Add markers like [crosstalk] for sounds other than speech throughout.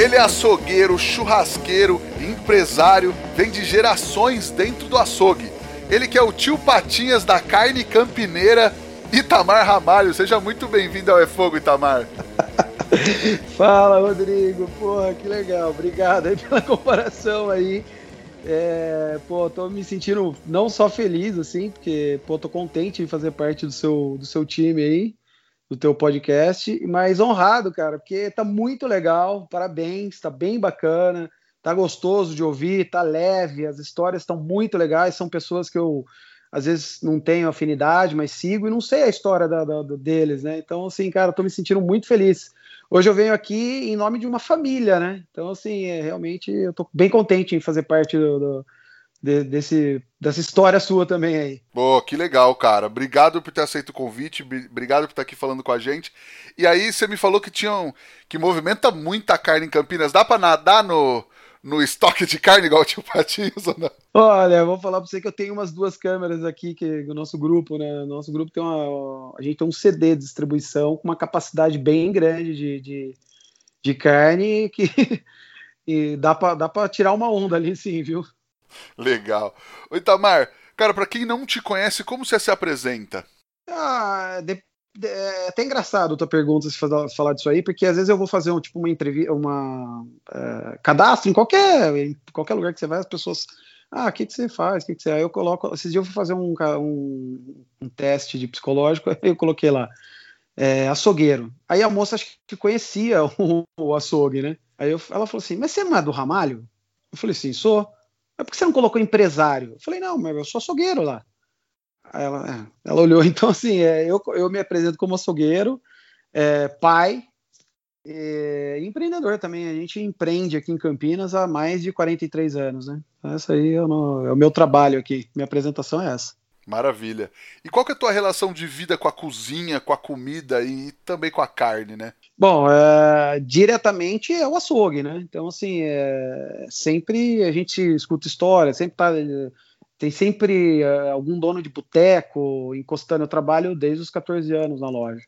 Ele é açougueiro, churrasqueiro, empresário, vem de gerações dentro do açougue. Ele que é o tio Patinhas da carne campineira, Itamar Ramalho. Seja muito bem-vindo ao É Fogo, Itamar. [laughs] Fala, Rodrigo. Porra, que legal. Obrigado aí pela [laughs] comparação aí. É, pô, tô me sentindo não só feliz, assim, porque, pô, tô contente em fazer parte do seu, do seu time aí do teu podcast, mas honrado, cara, porque tá muito legal, parabéns, tá bem bacana, tá gostoso de ouvir, tá leve, as histórias estão muito legais, são pessoas que eu às vezes não tenho afinidade, mas sigo e não sei a história da, da, deles, né? Então, assim, cara, tô me sentindo muito feliz. Hoje eu venho aqui em nome de uma família, né? Então, assim, é, realmente eu tô bem contente em fazer parte do, do de, desse, dessa história sua também aí. Pô, que legal, cara. Obrigado por ter aceito o convite, obrigado por estar aqui falando com a gente. E aí você me falou que tinham que movimenta muita carne em Campinas. Dá para nadar no, no estoque de carne igual o tio Patinhos ou não? Olha, vou falar para você que eu tenho umas duas câmeras aqui que o nosso grupo, né? Nosso grupo tem uma a gente tem um CD de distribuição com uma capacidade bem grande de, de, de carne que [laughs] e dá para dá para tirar uma onda ali sim, viu? [laughs] Legal. O Itamar, cara, para quem não te conhece, como você se apresenta? Ah, de, de, é até engraçado a tua pergunta se falar, disso aí, porque às vezes eu vou fazer um, tipo uma entrevista, uma uh, cadastro em qualquer, em qualquer lugar que você vai, as pessoas ah, o que, que você faz? O que, que você. Aí eu coloco. Esses dias eu fui fazer um, um, um teste de psicológico, aí [laughs] eu coloquei lá, é, açougueiro. Aí a moça acho que conhecia [laughs] o, o açougue, né? Aí eu, ela falou assim: Mas você não é do Ramalho? Eu falei assim: sou. Mas por que você não colocou empresário? Eu falei, não, mas eu sou açougueiro lá. Aí ela, é, ela olhou, [laughs] então assim, é, eu, eu me apresento como açougueiro, é, pai, e empreendedor também. A gente empreende aqui em Campinas há mais de 43 anos, né? Essa aí é o, é o meu trabalho aqui. Minha apresentação é essa. Maravilha. E qual que é a tua relação de vida com a cozinha, com a comida e também com a carne, né? Bom, é, diretamente é o açougue, né? Então, assim, é, sempre a gente escuta história, sempre tá, tem sempre é, algum dono de boteco encostando. Eu trabalho desde os 14 anos na loja.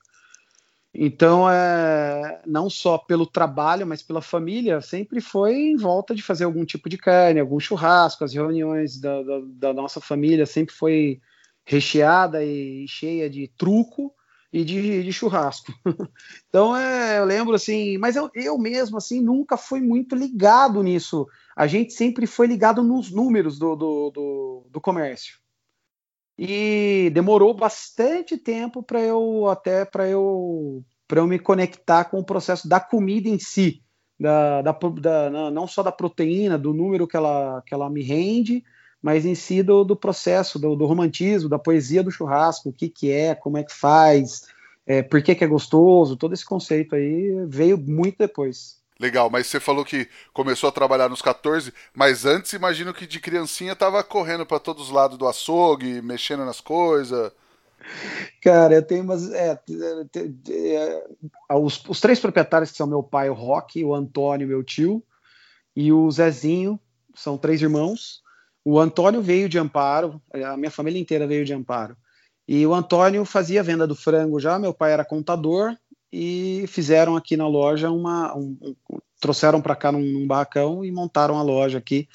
Então, é, não só pelo trabalho, mas pela família, sempre foi em volta de fazer algum tipo de carne, algum churrasco, as reuniões da, da, da nossa família sempre foi recheada e cheia de truco e de, de churrasco. [laughs] então, é, eu lembro assim, mas eu, eu mesmo assim nunca fui muito ligado nisso. A gente sempre foi ligado nos números do, do, do, do comércio. E demorou bastante tempo para eu até para eu para eu me conectar com o processo da comida em si, da, da, da, não só da proteína, do número que ela, que ela me rende, mas em si do, do processo, do, do, romantismo, da poesia do churrasco, o que, que é, como é que faz, é, por que, que é gostoso, todo esse conceito aí veio muito depois. Legal, mas você falou que começou a trabalhar nos 14, mas antes imagino que de criancinha tava correndo para todos os lados do açougue, mexendo nas coisas. Cara, eu tenho umas. É, é, os, os, três proprietários que são meu pai, o Rock, o Antônio, meu tio, e o Zezinho, são três irmãos. O Antônio veio de Amparo, a minha família inteira veio de Amparo. E o Antônio fazia venda do frango já, meu pai era contador e fizeram aqui na loja uma. Um, um, trouxeram para cá num, num, barracão e montaram a loja aqui.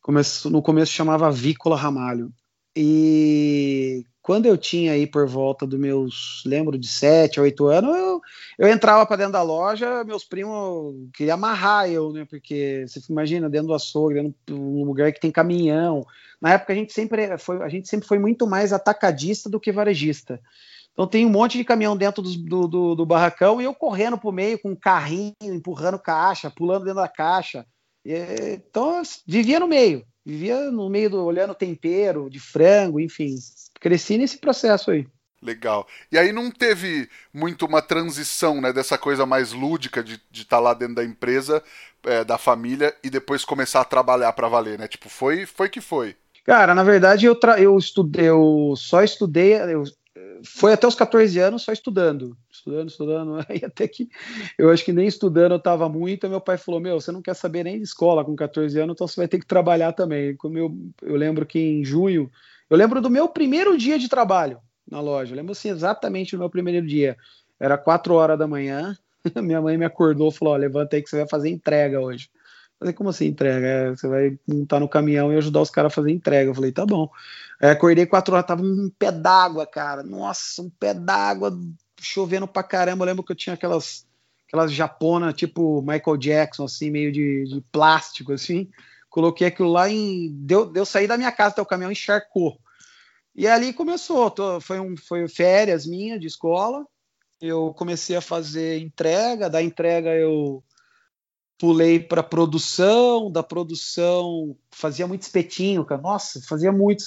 Começo, no começo chamava Vícola Ramalho. E quando eu tinha aí por volta dos meus, lembro de 7 a 8 anos, eu, eu entrava para dentro da loja, meus primos queriam amarrar eu, né? Porque você imagina, dentro do açougue, dentro de um lugar que tem caminhão. Na época a gente sempre foi, a gente sempre foi muito mais atacadista do que varejista. Então tem um monte de caminhão dentro do, do, do barracão e eu correndo pro meio com um carrinho, empurrando caixa, pulando dentro da caixa. E, então vivia no meio, vivia no meio do olhando tempero de frango, enfim cresci nesse processo aí. Legal. E aí não teve muito uma transição, né, dessa coisa mais lúdica de estar tá lá dentro da empresa é, da família e depois começar a trabalhar para valer, né? Tipo, foi, foi que foi. Cara, na verdade eu, eu estudei, eu só estudei, eu foi até os 14 anos só estudando, estudando, estudando, [laughs] aí até que eu acho que nem estudando eu estava muito, meu pai falou, meu, você não quer saber nem de escola com 14 anos, então você vai ter que trabalhar também. Como eu, eu lembro que em junho, eu lembro do meu primeiro dia de trabalho na loja, eu lembro assim exatamente do meu primeiro dia, era 4 horas da manhã, [laughs] minha mãe me acordou e falou, levanta aí que você vai fazer entrega hoje. Falei, como assim entrega? É, você vai montar no caminhão e ajudar os caras a fazer entrega. Eu falei, tá bom. Aí acordei quatro horas, tava um pé d'água, cara. Nossa, um pé d'água, chovendo pra caramba. Eu lembro que eu tinha aquelas, aquelas japona, tipo Michael Jackson, assim, meio de, de plástico, assim. Coloquei aquilo lá em. Deu, deu sair da minha casa até o caminhão encharcou. E ali começou. Tô, foi, um, foi férias minha de escola. Eu comecei a fazer entrega. Da entrega eu pulei para produção, da produção fazia muito espetinho, cara. Nossa, fazia muitos.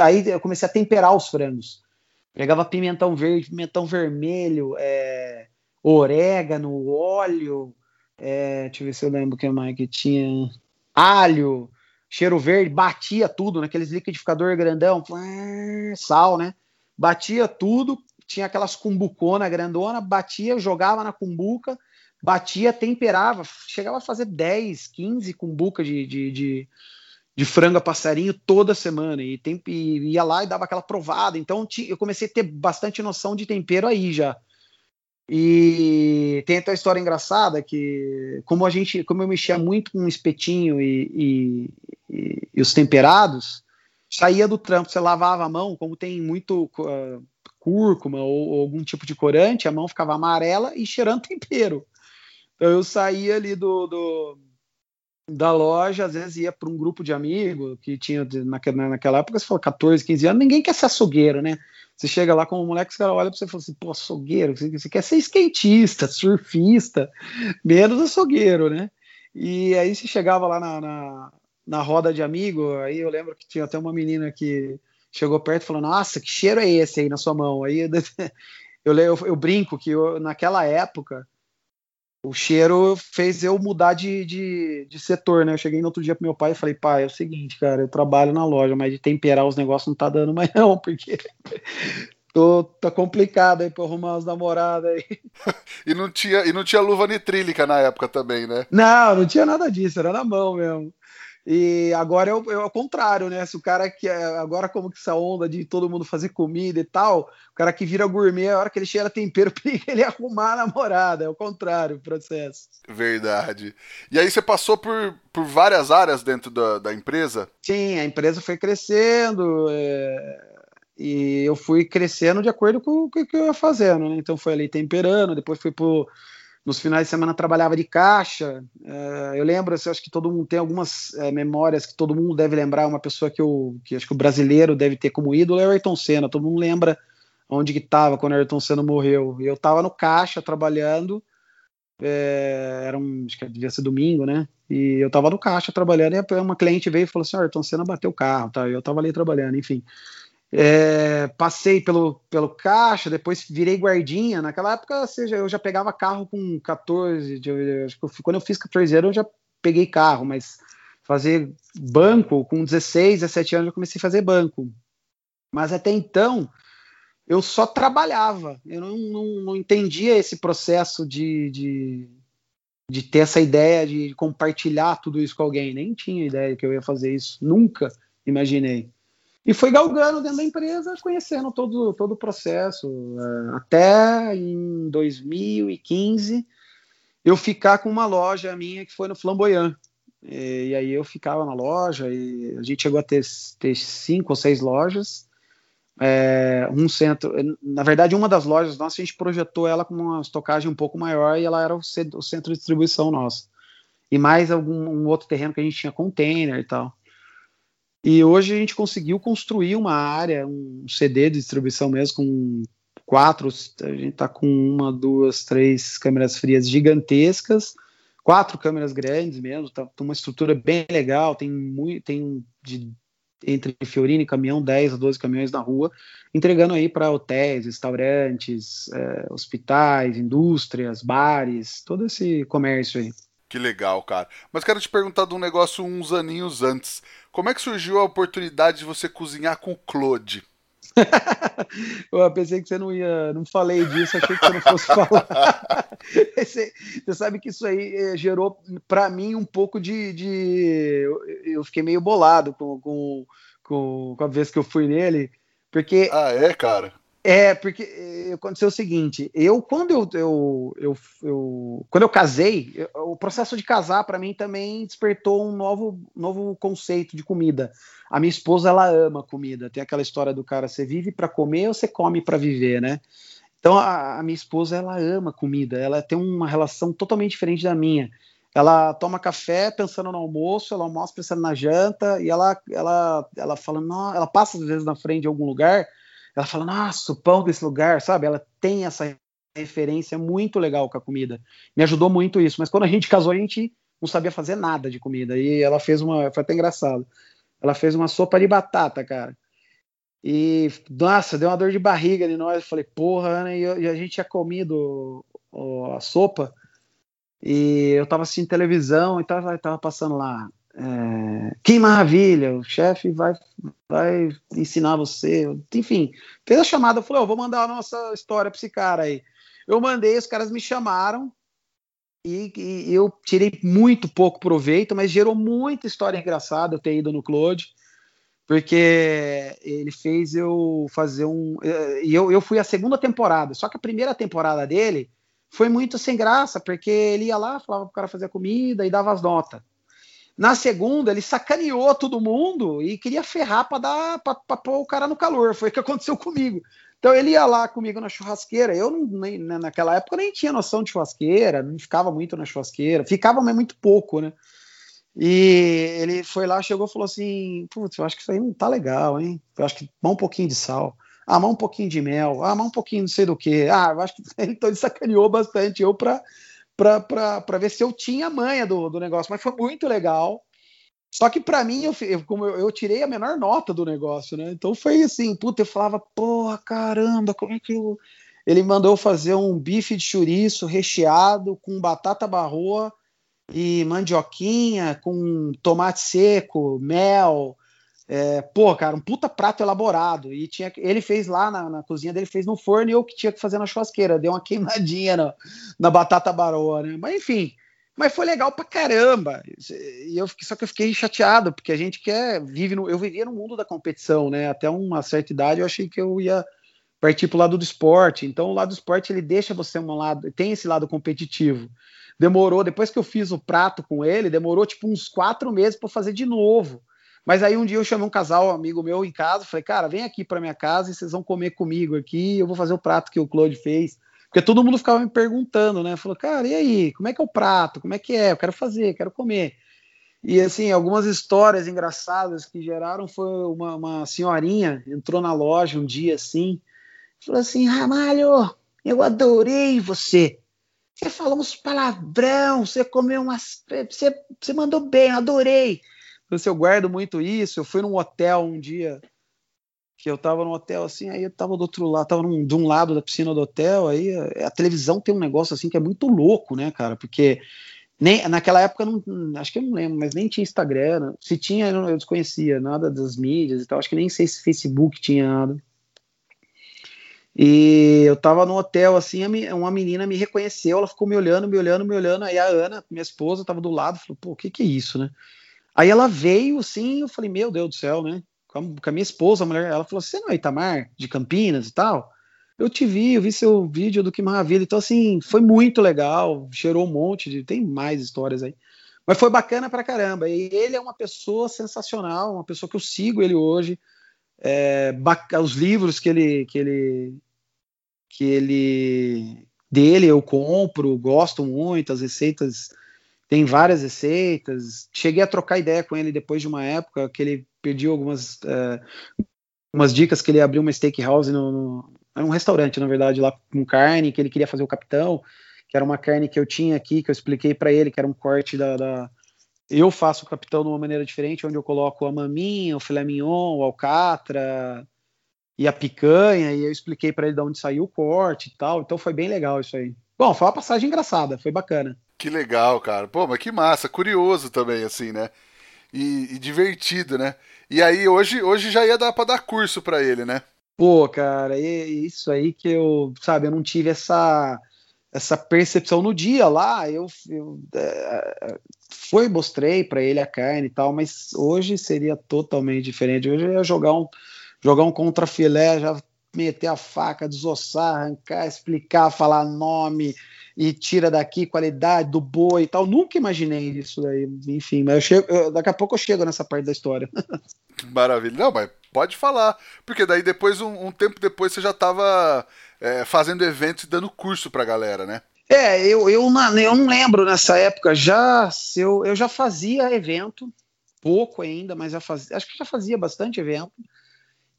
Aí eu comecei a temperar os frangos. Pegava pimentão verde, pimentão vermelho, é, orégano, óleo, é, deixa eu ver se eu lembro o que mais que tinha. Alho, cheiro verde, batia tudo naqueles liquidificador grandão, sal, né? Batia tudo, tinha aquelas cumbucona grandona, batia, jogava na cumbuca, batia, temperava, chegava a fazer 10, 15 cumbuca de, de, de, de frango a passarinho toda semana e, tem, e ia lá e dava aquela provada. Então eu comecei a ter bastante noção de tempero aí já. E tem até a história engraçada que, como a gente, como eu mexia muito com espetinho e, e, e, e os temperados, saía do trampo, você lavava a mão, como tem muito uh, cúrcuma ou, ou, algum tipo de corante, a mão ficava amarela e cheirando [laughs] tempero. Então eu saía ali do, do da loja, às vezes ia para um grupo de amigos que tinha naquela, naquela época, você falou 14, 15 anos, ninguém quer ser açougueiro, né? Você chega lá com um moleque, os caras olham para você e falam assim, pô, açougueiro, você, você quer ser skatista, surfista, menos açougueiro, né? E aí você chegava lá na, na, na roda de amigo, aí eu lembro que tinha até uma menina que chegou perto e falou, nossa, que cheiro é esse aí na sua mão? Aí eu, [laughs] eu, eu brinco que eu, naquela época o cheiro fez eu mudar de, de, de, setor, né? Eu cheguei no outro dia pro meu pai e falei, pai, é o seguinte, cara, eu trabalho na loja, mas de temperar os negócios não tá dando mais não, [laughs] porque tô, tá complicado aí pra arrumar as namoradas aí. [laughs] e, não tinha, e não tinha luva nitrílica na época também, né? Não, não tinha nada disso, era na mão mesmo. E agora é o, é o contrário, né? Se o cara que agora como que essa onda de todo mundo fazer comida e tal, o cara que vira gourmet, a hora que ele cheira tempero, [laughs] ele arrumar a namorada, é o contrário o processo. Verdade. E aí você passou por, por várias áreas dentro da, da empresa? Sim, a empresa foi crescendo, é, e eu fui crescendo de acordo com o que eu ia fazendo, né? Então foi ali temperando, depois fui pro nos finais de semana trabalhava de caixa. É, eu lembro, assim, acho que todo mundo tem algumas é, memórias que todo mundo deve lembrar. Uma pessoa que eu, que acho que o brasileiro deve ter como ídolo é o Ayrton Senna. Todo mundo lembra onde que estava quando o Ayrton Senna morreu. Eu estava no caixa trabalhando. É, era um, acho que devia ser domingo, né? E eu estava no caixa trabalhando e uma cliente veio e falou assim: Ayrton Senna bateu o carro, tá? Eu estava ali trabalhando, enfim. É, passei pelo, pelo caixa, depois virei guardinha. Naquela época, seja, eu já pegava carro com 14, eu, acho que quando eu fiz 14 anos, eu já peguei carro, mas fazer banco com 16, 17 anos eu comecei a fazer banco. Mas até então eu só trabalhava, eu não, não, não entendia esse processo de, de, de, ter essa ideia de compartilhar tudo isso com alguém. Nem tinha ideia que eu ia fazer isso, nunca imaginei. E foi galgando dentro da empresa, conhecendo todo, todo o processo. É, até em 2015, eu ficar com uma loja minha que foi no Flamboyant. E, e, aí eu ficava na loja e a gente chegou a ter, ter cinco ou seis lojas. É, um centro, na verdade, uma das lojas nossas a gente projetou ela com uma estocagem um pouco maior e ela era o, centro de distribuição nosso. E mais algum um outro terreno que a gente tinha container e tal. E hoje a gente conseguiu construir uma área, um CD de distribuição mesmo, com quatro, a gente está com uma, duas, três câmeras frias gigantescas, quatro câmeras grandes mesmo, tá, uma estrutura bem legal, tem muito, tem de, entre Fiorino e caminhão, 10 a 12 caminhões na rua, entregando aí para hotéis, restaurantes, é, hospitais, indústrias, bares, todo esse comércio aí. Que legal, cara. Mas quero te perguntar de um negócio uns aninhos antes. Como é que surgiu a oportunidade de você cozinhar com o Claude? [laughs] eu pensei que você não ia, não falei disso, achei que você não fosse falar. [laughs] você, sabe que isso aí eh, gerou para mim um pouco de, de, eu fiquei meio bolado com, com, com, com a vez que eu fui nele, porque ah é, cara. É, porque eh, aconteceu o seguinte, eu quando eu, eu, eu, eu quando eu casei, eu, o processo de casar para mim também despertou um novo, novo conceito de comida. A minha esposa ela ama comida. Tem aquela história do cara, você vive para comer ou você come para viver, né? Então a, a, minha esposa ela ama comida. Ela tem uma relação totalmente diferente da minha. Ela toma café pensando no almoço, ela almoça pensando na janta e ela ela ela fala, não, ela passa às vezes na frente de algum lugar ela fala, nossa, o pão desse lugar, sabe? Ela tem essa referência muito legal com a comida. Me ajudou muito isso. Mas quando a gente casou, a gente não sabia fazer nada de comida. E ela fez uma. Foi até engraçado. Ela fez uma sopa de batata, cara. E, nossa, deu uma dor de barriga de nós. Eu falei, porra, Ana, e, e a gente tinha comido ó, a sopa. E eu tava assistindo televisão e tava, tava passando lá é, que maravilha, o chefe vai, vai ensinar você. Enfim, fez a chamada, falou: oh, vou mandar a nossa história para esse cara aí. Eu mandei, os caras me chamaram e, e, eu tirei muito pouco proveito, mas gerou muita história engraçada eu ter ido no Claude, porque ele fez eu fazer um. E eu, eu fui a segunda temporada, só que a primeira temporada dele foi muito sem graça, porque ele ia lá, falava pro cara fazer comida e dava as notas. Na segunda, ele sacaneou todo mundo e queria ferrar para dar para pôr o cara no calor. Foi o que aconteceu comigo. Então ele ia lá comigo na churrasqueira. Eu não, nem, né, naquela época nem tinha noção de churrasqueira, não ficava muito na churrasqueira, ficava mas muito pouco, né? E ele foi lá, chegou e falou assim: Putz, eu acho que isso aí não tá legal, hein? Eu acho que dá um pouquinho de sal. Ah, um pouquinho de mel. Ah, um pouquinho não sei do que. Ah, eu acho que [laughs] então ele sacaneou bastante eu para para ver se eu tinha manha do, do negócio, mas foi muito legal. Só que para mim, eu, eu, como eu, eu, tirei a menor nota do negócio, né? Então foi assim, puta, eu falava, porra, caramba, como é que eu. Ele mandou fazer um bife de chouriço recheado com batata barroa e mandioquinha, com tomate seco, mel, é, pô, cara, um puta prato elaborado. E tinha, ele fez lá na, na, cozinha dele, fez no forno e eu que tinha que fazer na churrasqueira. Deu uma queimadinha na, na batata baroa, né? Mas enfim, mas foi legal pra caramba. E eu, só que eu fiquei chateado, porque a gente quer, vive no, eu vivia no mundo da competição, né? Até uma certa idade eu achei que eu ia partir pro lado do esporte. Então o lado do esporte ele deixa você um lado, tem esse lado competitivo. Demorou, depois que eu fiz o prato com ele, demorou tipo uns quatro meses para fazer de novo mas aí um dia eu chamei um casal, um amigo meu em casa, falei, cara, vem aqui para minha casa e vocês vão comer comigo aqui, eu vou fazer o prato que o Claude fez. Porque todo mundo ficava me perguntando, né? Falou, cara, e aí, como é que é o prato? Como é que é? Eu quero fazer, quero comer. E assim, algumas histórias engraçadas que geraram foi uma, uma senhorinha entrou na loja um dia assim, falou assim: Ramalho, eu adorei você. Você falou uns palavrão, você comeu umas. Você, você mandou bem, eu adorei. Assim, eu guardo muito isso. Eu fui num hotel um dia que eu tava no hotel assim, aí eu tava do outro lado, tava num, de um lado da piscina do hotel, aí a, a, televisão tem um negócio assim que é muito louco, né, cara? Porque nem naquela época não, acho que eu não lembro, mas nem tinha Instagram, se tinha eu, eu desconhecia nada das mídias e tal, acho que nem sei se Facebook tinha nada. E eu tava no hotel, assim, uma menina me reconheceu, ela ficou me olhando, me olhando, me olhando. Aí a Ana, minha esposa, tava do lado, falou: pô, o que que é isso, né? Aí ela veio, assim, eu falei, meu Deus do céu, né? Com a, minha esposa, a mulher, ela falou, você não é Itamar, de Campinas e tal? Eu te vi, eu vi seu vídeo do Que Maravilha. Então, assim, foi muito legal, cheirou um monte de. Tem mais histórias aí. Mas foi bacana pra caramba. E ele é uma pessoa sensacional, uma pessoa que eu sigo ele hoje. É, os livros que ele, que ele que ele dele eu compro, gosto muito, as receitas tem várias receitas. Cheguei a trocar ideia com ele depois de uma época que ele pediu algumas uh, umas dicas que ele abriu uma steakhouse no, no um restaurante, na verdade, lá com carne, que ele queria fazer o capitão, que era uma carne que eu tinha aqui, que eu expliquei para ele, que era um corte da, da, Eu faço o capitão de uma maneira diferente, onde eu coloco a maminha, o filé mignon, o alcatra e a picanha, e eu expliquei para ele de onde saiu o corte e tal, então foi bem legal isso aí. Bom, foi uma passagem engraçada, foi bacana. Que legal, cara. Pô, mas que massa, curioso também, assim, né? E, e divertido, né? E aí hoje, hoje já ia dar para dar curso para ele, né? Pô, cara, é isso aí que eu, sabe, eu não tive essa essa percepção no dia lá. Eu, eu é, foi mostrei para ele a carne e tal, mas hoje seria totalmente diferente. Hoje eu ia jogar um jogar um contra filé, já meter a faca, desossar, arrancar, explicar, falar nome e tira daqui qualidade do boi e tal. Nunca imaginei isso daí. Enfim, mas eu chego, eu, daqui a pouco eu chego nessa parte da história. [laughs] Maravilha. Não, mas pode falar. Porque daí depois, um, um tempo depois, você já estava é, fazendo eventos e dando curso pra galera, né? É, eu, eu, não, eu não lembro nessa época. Já eu, eu já fazia evento, pouco ainda, mas já fazia, acho que já fazia bastante evento.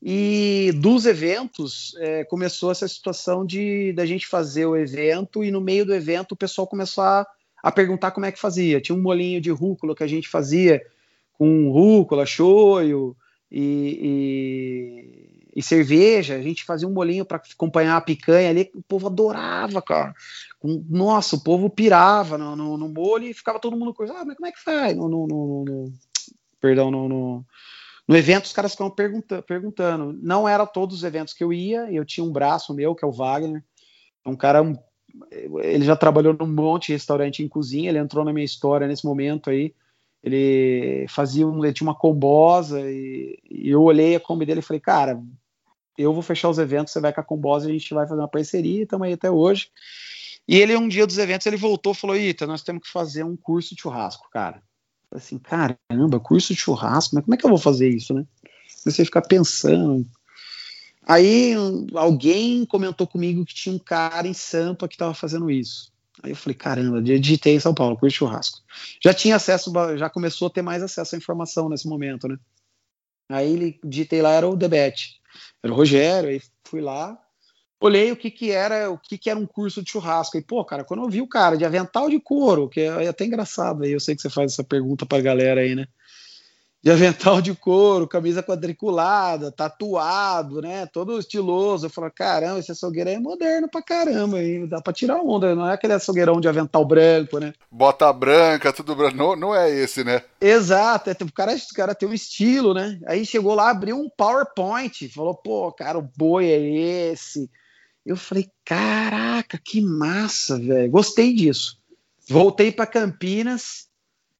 E dos eventos é, começou essa situação de da gente fazer o evento e no meio do evento o pessoal começou a, a perguntar como é que fazia. Tinha um molinho de rúcula que a gente fazia com rúcula, choio e, e, e cerveja. A gente fazia um molinho para acompanhar a picanha ali. O povo adorava, cara. Nossa, o povo pirava no, no, no molho e ficava todo mundo coisa. Ah, mas como é que faz? No, no, no, no perdão, no, no no evento, os caras ficavam pergunta perguntando. Não era todos os eventos que eu ia, eu tinha um braço meu, que é o Wagner. Um cara, um, ele já trabalhou num monte de restaurante em cozinha, ele entrou na minha história nesse momento aí. Ele fazia um, ele tinha uma combosa e, e eu olhei a Kombi dele e falei, cara, eu vou fechar os eventos, você vai com a combosa, a gente vai fazer uma parceria, estamos aí até hoje. E ele, um dia dos eventos, ele voltou e falou, Ita, nós temos que fazer um curso de churrasco, cara assim, caramba, curso de churrasco, mas como é que eu vou fazer isso, né? Comecei a ficar pensando. Aí alguém comentou comigo que tinha um cara em Sampa que estava fazendo isso. Aí eu falei, caramba, digitei em São Paulo, curso de churrasco. Já tinha acesso, já começou a ter mais acesso à informação nesse momento, né? Aí ele digitei lá, era o Debete. Era o Rogério, aí fui lá, olhei o que que era, o que que era um curso de churrasco. E, pô, cara, quando eu vi o cara de avental de couro, que é até engraçado aí, eu sei que você faz essa pergunta pra galera aí, né? De avental de couro, camisa quadriculada, tatuado, né? Todo estiloso. Eu falo, caramba, esse açougueiro aí é moderno pra caramba, aí dá pra tirar onda, não é aquele açougueirão de avental branco, né? Bota branca, tudo branco, não, não é esse, né? Exato, é, o, cara, o cara tem um estilo, né? Aí chegou lá, abriu um PowerPoint, falou, pô, cara, o boi é esse, eu falei, caraca, que massa, velho. Gostei disso. Voltei para Campinas.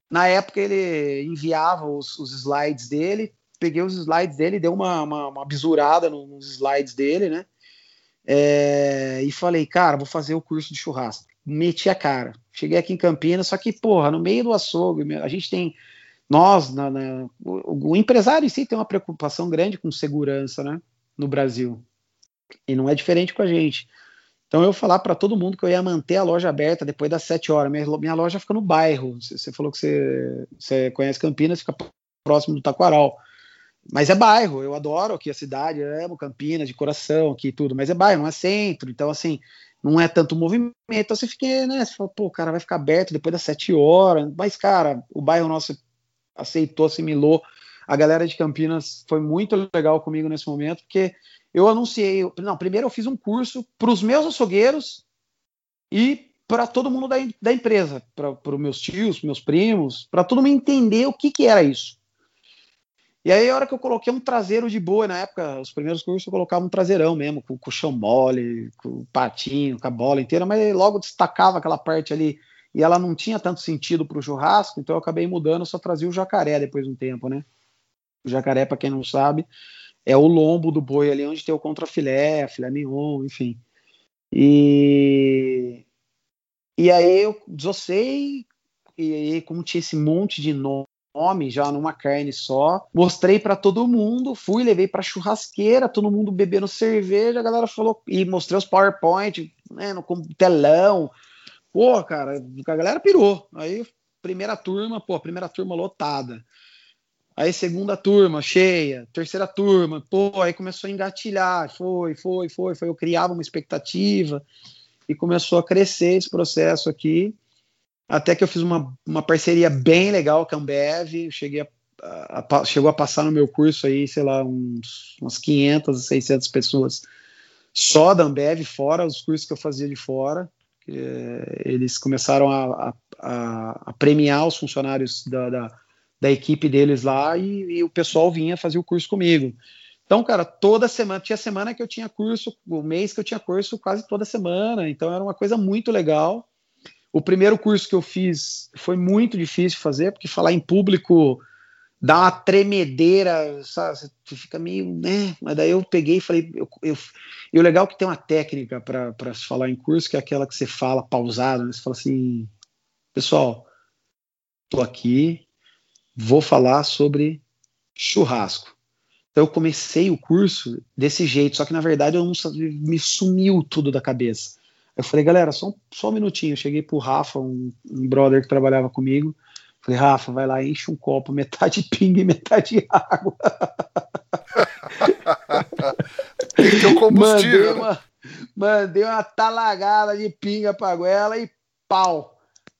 Na época ele enviava os, os, slides dele. Peguei os slides dele, dei uma, uma, uma bisurada nos slides dele, né? É, e falei, cara, vou fazer o curso de churrasco. Meti a cara. Cheguei aqui em Campinas, só que, porra, no meio do açougue, a gente tem. Nós, na, na, o, o empresário em si tem uma preocupação grande com segurança, né? No Brasil. E não é diferente com a gente. Então eu falar para todo mundo que eu ia manter a loja aberta depois das 7 horas. Minha, minha loja fica no bairro. Você falou que você, você conhece Campinas, fica próximo do Taquaral. Mas é bairro, eu adoro aqui a cidade, eu amo Campinas de coração aqui tudo, mas é bairro, não é centro, então assim, não é tanto movimento, então você fica, né, você fala, pô, cara, vai ficar aberto depois das 7 horas, mas cara, o bairro nosso aceitou, assimilou, a galera de Campinas foi muito legal comigo nesse momento, porque eu anunciei. Não, primeiro eu fiz um curso para os meus açougueiros e para todo mundo da, da empresa, para os meus tios, meus primos, para todo mundo entender o que, que era isso. E aí, a hora que eu coloquei um traseiro de boa, na época, os primeiros cursos eu colocava um traseirão mesmo, com, o chão mole, com o patinho, com a bola inteira, mas logo destacava aquela parte ali e ela não tinha tanto sentido para o churrasco, então eu acabei mudando, só trazia o jacaré depois de um tempo, né? O jacaré, para quem não sabe, é o lombo do boi ali onde tem o contrafilé, filé mignon, enfim. E, e aí eu desossei, e aí como tinha esse monte de nome já numa carne só, mostrei para todo mundo, fui, levei para churrasqueira, todo mundo bebendo cerveja, a galera falou, e mostrei os PowerPoint, né, no telão, pô, cara, a galera pirou, aí primeira turma, pô, primeira turma lotada, Aí segunda turma cheia, terceira turma, pô, aí começou a engatilhar, foi, foi, foi, foi, eu criava uma expectativa e começou a crescer esse processo aqui, até que eu fiz uma, uma parceria bem legal com a Ambev, cheguei a, a, a, chegou a passar no meu curso aí, sei lá, uns, umas 500, 600 pessoas só da Ambev, fora os cursos que eu fazia de fora, É, eles começaram a, a, a, premiar os funcionários da, da, da equipe deles lá e, e, o pessoal vinha fazer o curso comigo. Então, cara, toda semana, tinha semana que eu tinha curso, o mês que eu tinha curso quase toda semana, então era uma coisa muito legal. O primeiro curso que eu fiz foi muito difícil fazer, porque falar em público dá uma tremedeira, sabe? Você fica meio, né? Mas daí eu peguei e falei, eu, eu, e o legal é que tem uma técnica para se falar em curso, que é aquela que você fala pausado, né? Você fala assim, pessoal, tô aqui, vou falar sobre churrasco. Então eu comecei o curso desse jeito, só que na verdade eu não me sumiu tudo da cabeça. Eu falei, galera, só, só um minutinho. Eu cheguei pro Rafa, um, um brother que trabalhava comigo. Falei, Rafa, vai lá, enche um copo, metade [laughs] pinga e metade água. Tem que ter um combustível. Mandei uma, mandei uma talagada de pinga pra goela e pau.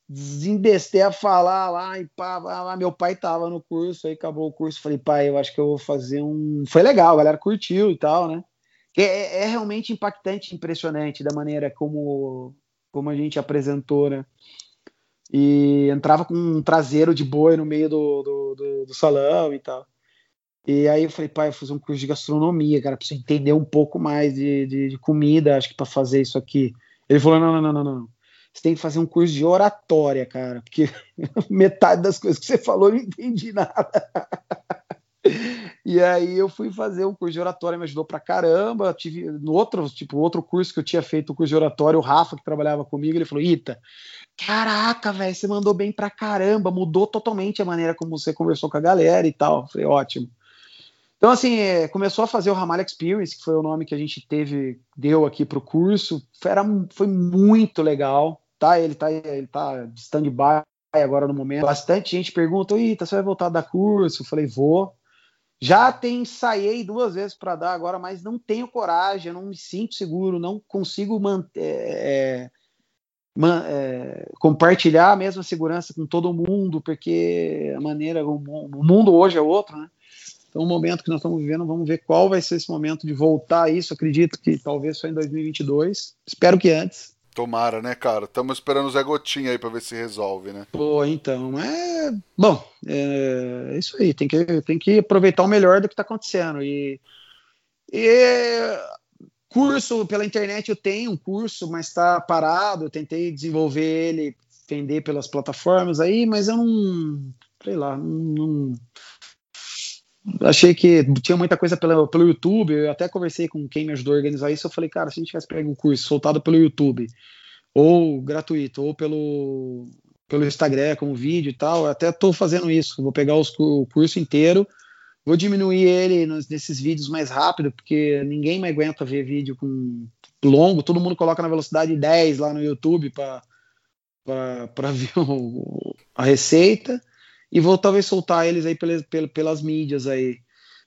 Desembestei a falar lá e pá, lá, meu pai tava no curso, aí acabou o curso. Falei, pai, eu acho que eu vou fazer um. Foi legal, a galera curtiu e tal, né? É, é, realmente impactante, impressionante da maneira como, como a gente apresentou, né? E entrava com um traseiro de boi no meio do, do, do, do salão e tal. E aí eu falei, pai, eu vou fazer um curso de gastronomia, cara, preciso entender um pouco mais de, de, de comida, acho que para fazer isso aqui. Ele falou, não, não, não, não, não. Você tem que fazer um curso de oratória, cara, porque [laughs] metade das coisas que você falou eu não entendi nada. E aí eu fui fazer um curso de oratória, me ajudou pra caramba. Tive no outro, tipo, outro curso que eu tinha feito, o curso de oratória, o Rafa que trabalhava comigo, ele falou: "Ita, caraca, velho, você mandou bem pra caramba, mudou totalmente a maneira como você conversou com a galera e tal". Eu falei: "Ótimo". Então, assim, é, começou a fazer o Ramalho Experience, que foi o nome que a gente teve, deu aqui pro curso. Foi, era, foi muito legal, tá? Ele tá, ele tá de stand-by agora no momento. Bastante gente pergunta, Ita, você vai voltar da curso? Eu falei, vou. Já tem ensaiei duas vezes para dar agora, mas não tenho coragem, não me sinto seguro, não consigo manter, é, man, é, compartilhar a mesma segurança com todo mundo, porque a maneira, o, o mundo hoje é outro, né? Então, o momento que nós estamos vivendo, vamos ver qual vai ser esse momento de voltar a isso. Acredito que talvez só em 2022. Espero que antes. Tomara, né, cara? Estamos esperando o Zé Gotinha aí para ver se resolve, né? Pô, então, é. Bom, é isso aí. Tem que, tem que aproveitar o melhor do que está acontecendo. E, e curso pela internet eu tenho um curso, mas está parado. Eu tentei desenvolver ele, vender pelas plataformas aí, mas eu não. Sei lá, não achei que tinha muita coisa pelo, pelo YouTube. Eu até conversei com quem me ajudou a organizar isso. Eu falei, cara, se a gente tivesse pego um curso soltado pelo YouTube, ou gratuito, ou pelo, pelo Instagram com vídeo e tal, eu até estou fazendo isso. Vou pegar os, o curso inteiro, vou diminuir ele nos, nesses vídeos mais rápido, porque ninguém mais aguenta ver vídeo com longo. Todo mundo coloca na velocidade 10 lá no YouTube para [laughs] ver o, a receita e vou talvez soltar eles aí pelas, pelas mídias aí.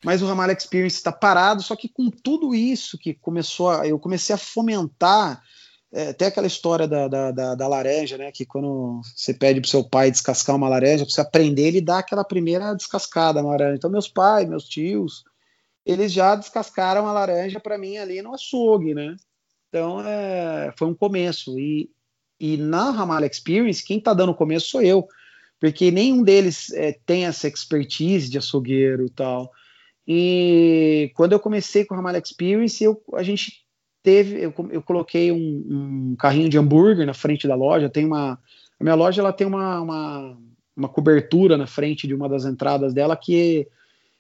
Mas o Ramalho Experience está parado, só que com tudo isso que começou, a, eu comecei a fomentar, é, até aquela história da, da, da, da, laranja, né? Que quando você pede para seu pai descascar uma laranja, você aprender, ele dá aquela primeira descascada na laranja. Então, meus pais, meus tios, eles já descascaram a laranja para mim ali no açougue, né? Então, é, foi um começo. E, e na Ramalho Experience, quem está dando o começo sou eu porque nenhum deles é, tem essa expertise de açougueiro e tal. E quando eu comecei com o Ramalho Experience, eu, a gente teve, eu, eu coloquei um, um, carrinho de hambúrguer na frente da loja. Tem uma, a minha loja ela tem uma, uma, uma cobertura na frente de uma das entradas dela que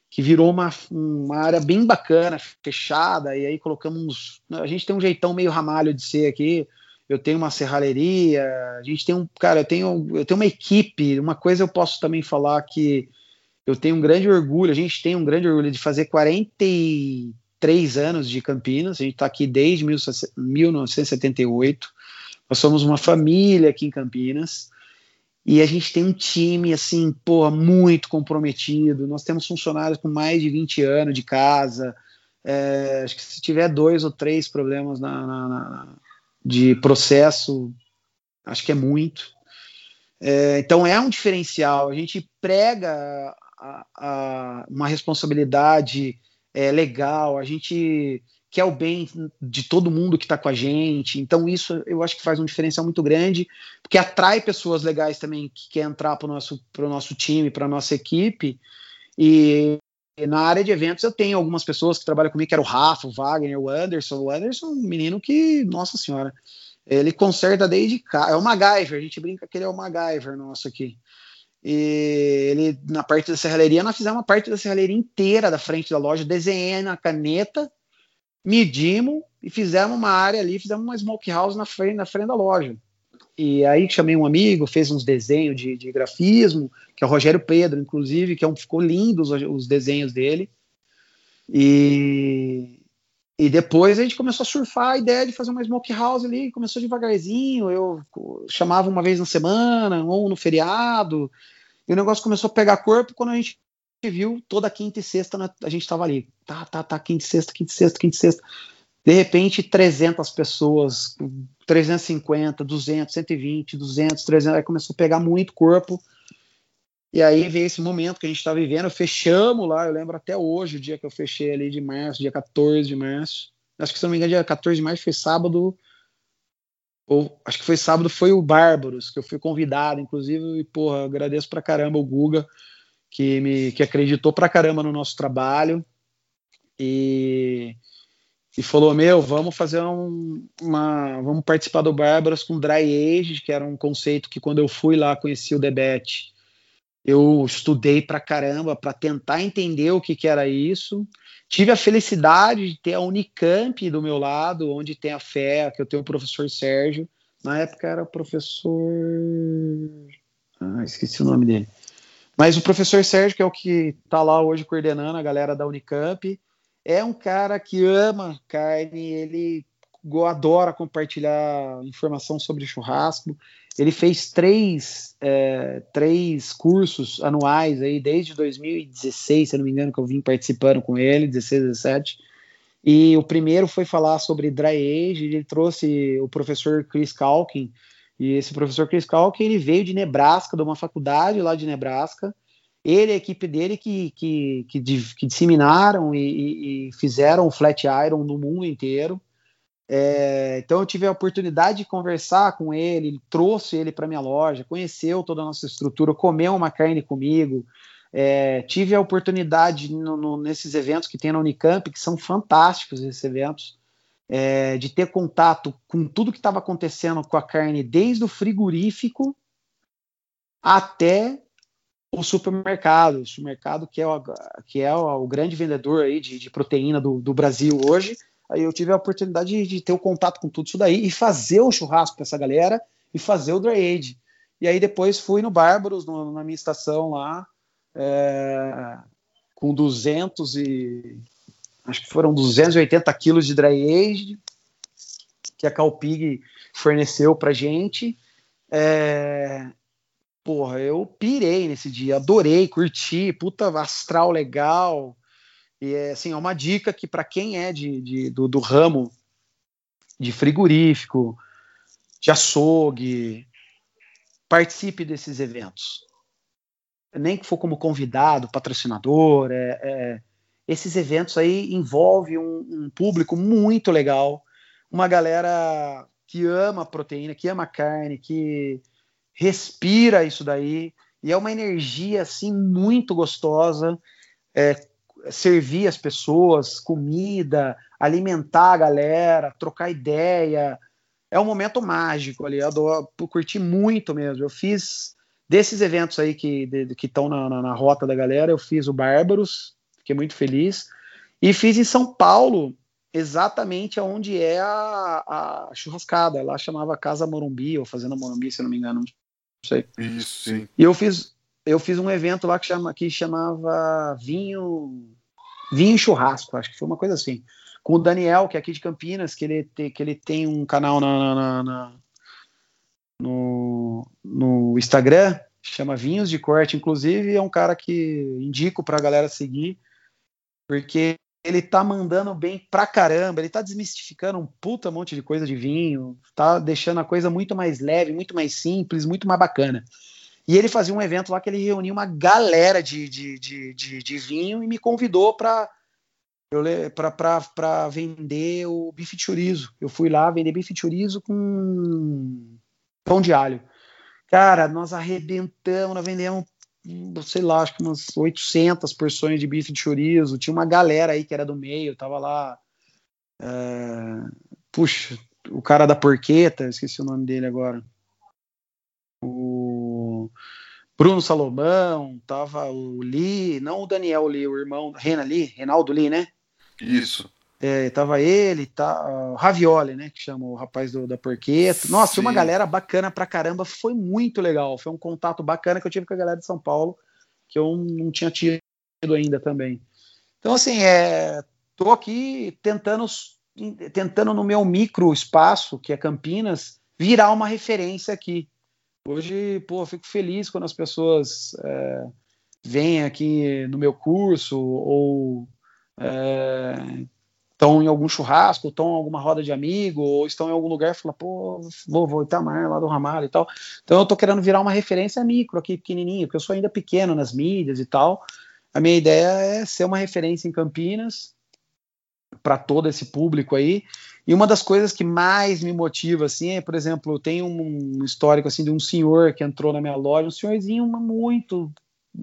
que virou uma, uma área bem bacana, fechada, e aí colocamos. A gente tem um jeitão meio ramalho de ser aqui, eu tenho uma serralheria, a gente tem um, cara, eu tenho, eu tenho uma equipe, uma coisa eu posso também falar que eu tenho um grande orgulho, a gente tem um grande orgulho de fazer 43 anos de Campinas, a gente está aqui desde 1978, nós somos uma família aqui em Campinas, e a gente tem um time, assim, porra, muito comprometido, nós temos funcionários com mais de 20 anos de casa, é, acho que se tiver dois ou três problemas na, na, na de processo, acho que é muito. É, então é um diferencial. A gente prega a, a, uma responsabilidade é, legal. A gente quer o bem de todo mundo que está com a gente. Então, isso eu acho que faz um diferencial muito grande, porque atrai pessoas legais também que querem entrar para o nosso, nosso time, para a nossa equipe. E na área de eventos eu tenho algumas pessoas que trabalham comigo, que era o Rafa, o Wagner, o Anderson. O Anderson é um menino que, nossa senhora, ele conserta desde cá. É o MacGyver, a gente brinca que ele é o MacGyver nosso aqui. E ele, na parte da serralheria, nós fizemos uma parte da serralheria inteira da frente da loja, desenhei na caneta, medimos e fizemos uma área ali, fizemos uma smokehouse na frente, na frente da loja. E aí chamei um amigo, fez uns desenhos de, de grafismo, que é o Rogério Pedro, inclusive, que é um, ficou lindo os, os desenhos dele. E, e depois a gente começou a surfar a ideia de fazer uma smokehouse ali, começou devagarzinho, eu chamava uma vez na semana, ou no feriado, e o negócio começou a pegar corpo quando a gente viu toda quinta e sexta a gente estava ali. Tá, tá, tá, quinta e sexta, quinta e sexta, quinta e sexta. De repente, 300 pessoas, 350, 200, 120, 200, 300, aí começou a pegar muito corpo. E aí veio esse momento que a gente está vivendo, fechamos lá, eu lembro até hoje o dia que eu fechei ali de março, dia 14 de março. Acho que se não me engano, dia 14 de março foi sábado, ou acho que foi sábado, foi o Bárbaros, que eu fui convidado, inclusive, e porra, agradeço pra caramba o Guga, que me que acreditou pra caramba no nosso trabalho e, e falou: Meu, vamos fazer um, uma. Vamos participar do Bárbaros com Dry Age, que era um conceito que quando eu fui lá conheci o Debete. Eu estudei pra caramba para tentar entender o que, que era isso. Tive a felicidade de ter a Unicamp do meu lado, onde tem a fé, que eu tenho o professor Sérgio. Na época era o professor. Ah, esqueci o nome dele. Mas o professor Sérgio, que é o que está lá hoje coordenando a galera da Unicamp, é um cara que ama carne, ele adora compartilhar informação sobre churrasco. Ele fez três, é, três cursos anuais aí desde 2016, se não me engano, que eu vim participando com ele, 16, 17. E o primeiro foi falar sobre dry age. Ele trouxe o professor Chris Calkin, e esse professor Chris Calkin, ele veio de Nebraska, de uma faculdade lá de Nebraska. Ele e a equipe dele que, que, que, que disseminaram e, e, fizeram o flat iron no mundo inteiro. É, então eu tive a oportunidade de conversar com ele, ele trouxe ele para minha loja, conheceu toda a nossa estrutura, comeu uma carne comigo. É, tive a oportunidade no, no, nesses eventos que tem na Unicamp, que são fantásticos esses eventos, é, de ter contato com tudo que estava acontecendo com a carne, desde o frigorífico até o supermercado, o supermercado que é o, que é o, grande vendedor aí de, de proteína do, do, Brasil hoje. Aí eu tive a oportunidade de, de, ter o contato com tudo isso daí e fazer o churrasco para essa galera e fazer o dry age. E aí depois fui no Bárbaros, no, na minha estação lá, é, com 200 e acho que foram 280 quilos de dry age que a Calpig forneceu para gente. É, porra, eu pirei nesse dia, adorei, curti, puta astral legal. E é assim, é uma dica que para quem é de, de do, do, ramo de frigorífico, de açougue, participe desses eventos. Nem que for como convidado, patrocinador, é, é esses eventos aí envolvem um, um, público muito legal, uma galera que ama proteína, que ama carne, que respira isso daí, e é uma energia assim muito gostosa. É, servir as pessoas, comida, alimentar a galera, trocar ideia. É um momento mágico ali, eu, adoro, curti muito mesmo. Eu fiz desses eventos aí que estão na, na, na, rota da galera, eu fiz o Bárbaros, fiquei muito feliz. E fiz em São Paulo, exatamente onde é a, a churrascada. Lá chamava Casa Morumbi, ou Fazenda Morumbi, se não me engano. Sei. Isso, sim. E eu fiz, eu fiz um evento lá que, chama, que chamava Vinho, Vinho Churrasco, acho que foi uma coisa assim. Com o Daniel, que é aqui de Campinas, que ele, te, que ele tem um canal na, na, na no, no Instagram, chama Vinhos de Corte, inclusive é um cara que indico para a galera seguir porque ele tá mandando bem pra caramba, ele tá desmistificando um puta monte de coisa de vinho, tá deixando a coisa muito mais leve, muito mais simples, muito mais bacana. E ele fazia um evento lá que ele reunia uma galera de, de, de, de, de vinho e me convidou para para vender o bife chorizo. Eu fui lá vender bife chorizo com pão de alho. Cara, nós arrebentamos, nós vendemos, sei lá, acho que umas 800 porções de bife de chorizo. Tinha uma galera aí que era do meio, tava lá. É, puxa, o cara da porqueta, esqueci o nome dele agora. O Bruno Salomão, tava o Lee, não o Daniel Lee, o irmão, Rena Lee, Reinaldo Lee, né? Isso. É, tava ele, tá, Ravioli, né, que chama o rapaz do, da Porqueta. Nossa, Sim. uma galera bacana pra caramba, foi muito legal. Foi um contato bacana que eu tive com a galera de São Paulo, que eu não tinha tido ainda também. Então, assim, é, tô aqui tentando, tentando no meu micro espaço, que é Campinas, virar uma referência aqui. Hoje, pô, fico feliz quando as pessoas é, vêm aqui no meu curso ou estão em algum churrasco, estão em alguma roda de amigo, ou estão em algum lugar e falam, pô, vou, vou Itamar, lá do Ramalho e tal. Então eu estou querendo virar uma referência micro aqui, pequenininho, porque eu sou ainda pequeno nas mídias e tal. A minha ideia é ser uma referência em Campinas para todo esse público aí. E uma das coisas que mais me motiva, assim, é, por exemplo, tem um histórico, assim, de um senhor que entrou na minha loja, um senhorzinho muito,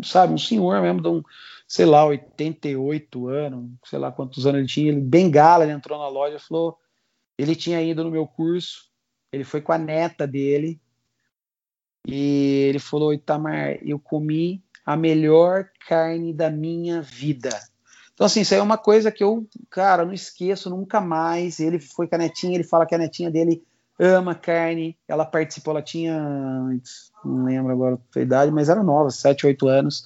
sabe, um senhor mesmo, de um, sei lá, 88 anos, sei lá quantos anos ele tinha, ele bengala, ele entrou na loja, falou, ele tinha ido no meu curso, ele foi com a neta dele, e ele falou, Itamar, eu comi a melhor carne da minha vida. Então, assim, isso aí é uma coisa que eu, cara, não esqueço nunca mais. Ele foi com a netinha, ele fala que a netinha dele ama carne. Ela participou, ela tinha, não lembro agora a idade, mas era nova, 7, 8 anos.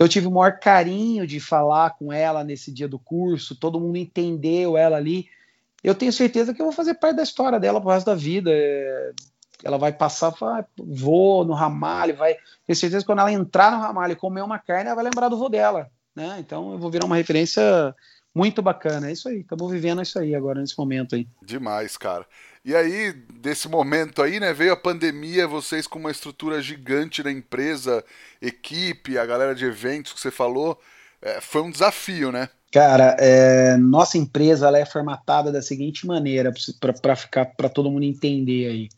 Então, eu tive o maior carinho de falar com ela nesse dia do curso, todo mundo entendeu ela ali. Eu tenho certeza que eu vou fazer parte da história dela pro resto da vida. É, ela vai passar, vai, vou no ramalho, vai. Tenho certeza que quando ela entrar no ramalho e comer uma carne, ela vai lembrar do vô dela né? Então eu vou virar uma referência muito bacana. É isso aí, estamos vivendo isso aí agora, nesse momento aí. Demais, cara. E aí, desse momento aí, né, veio a pandemia, vocês com uma estrutura gigante na empresa, equipe, a galera de eventos que você falou, é, foi um desafio, né? Cara, é, nossa empresa ela é formatada da seguinte maneira, para ficar para todo mundo entender aí.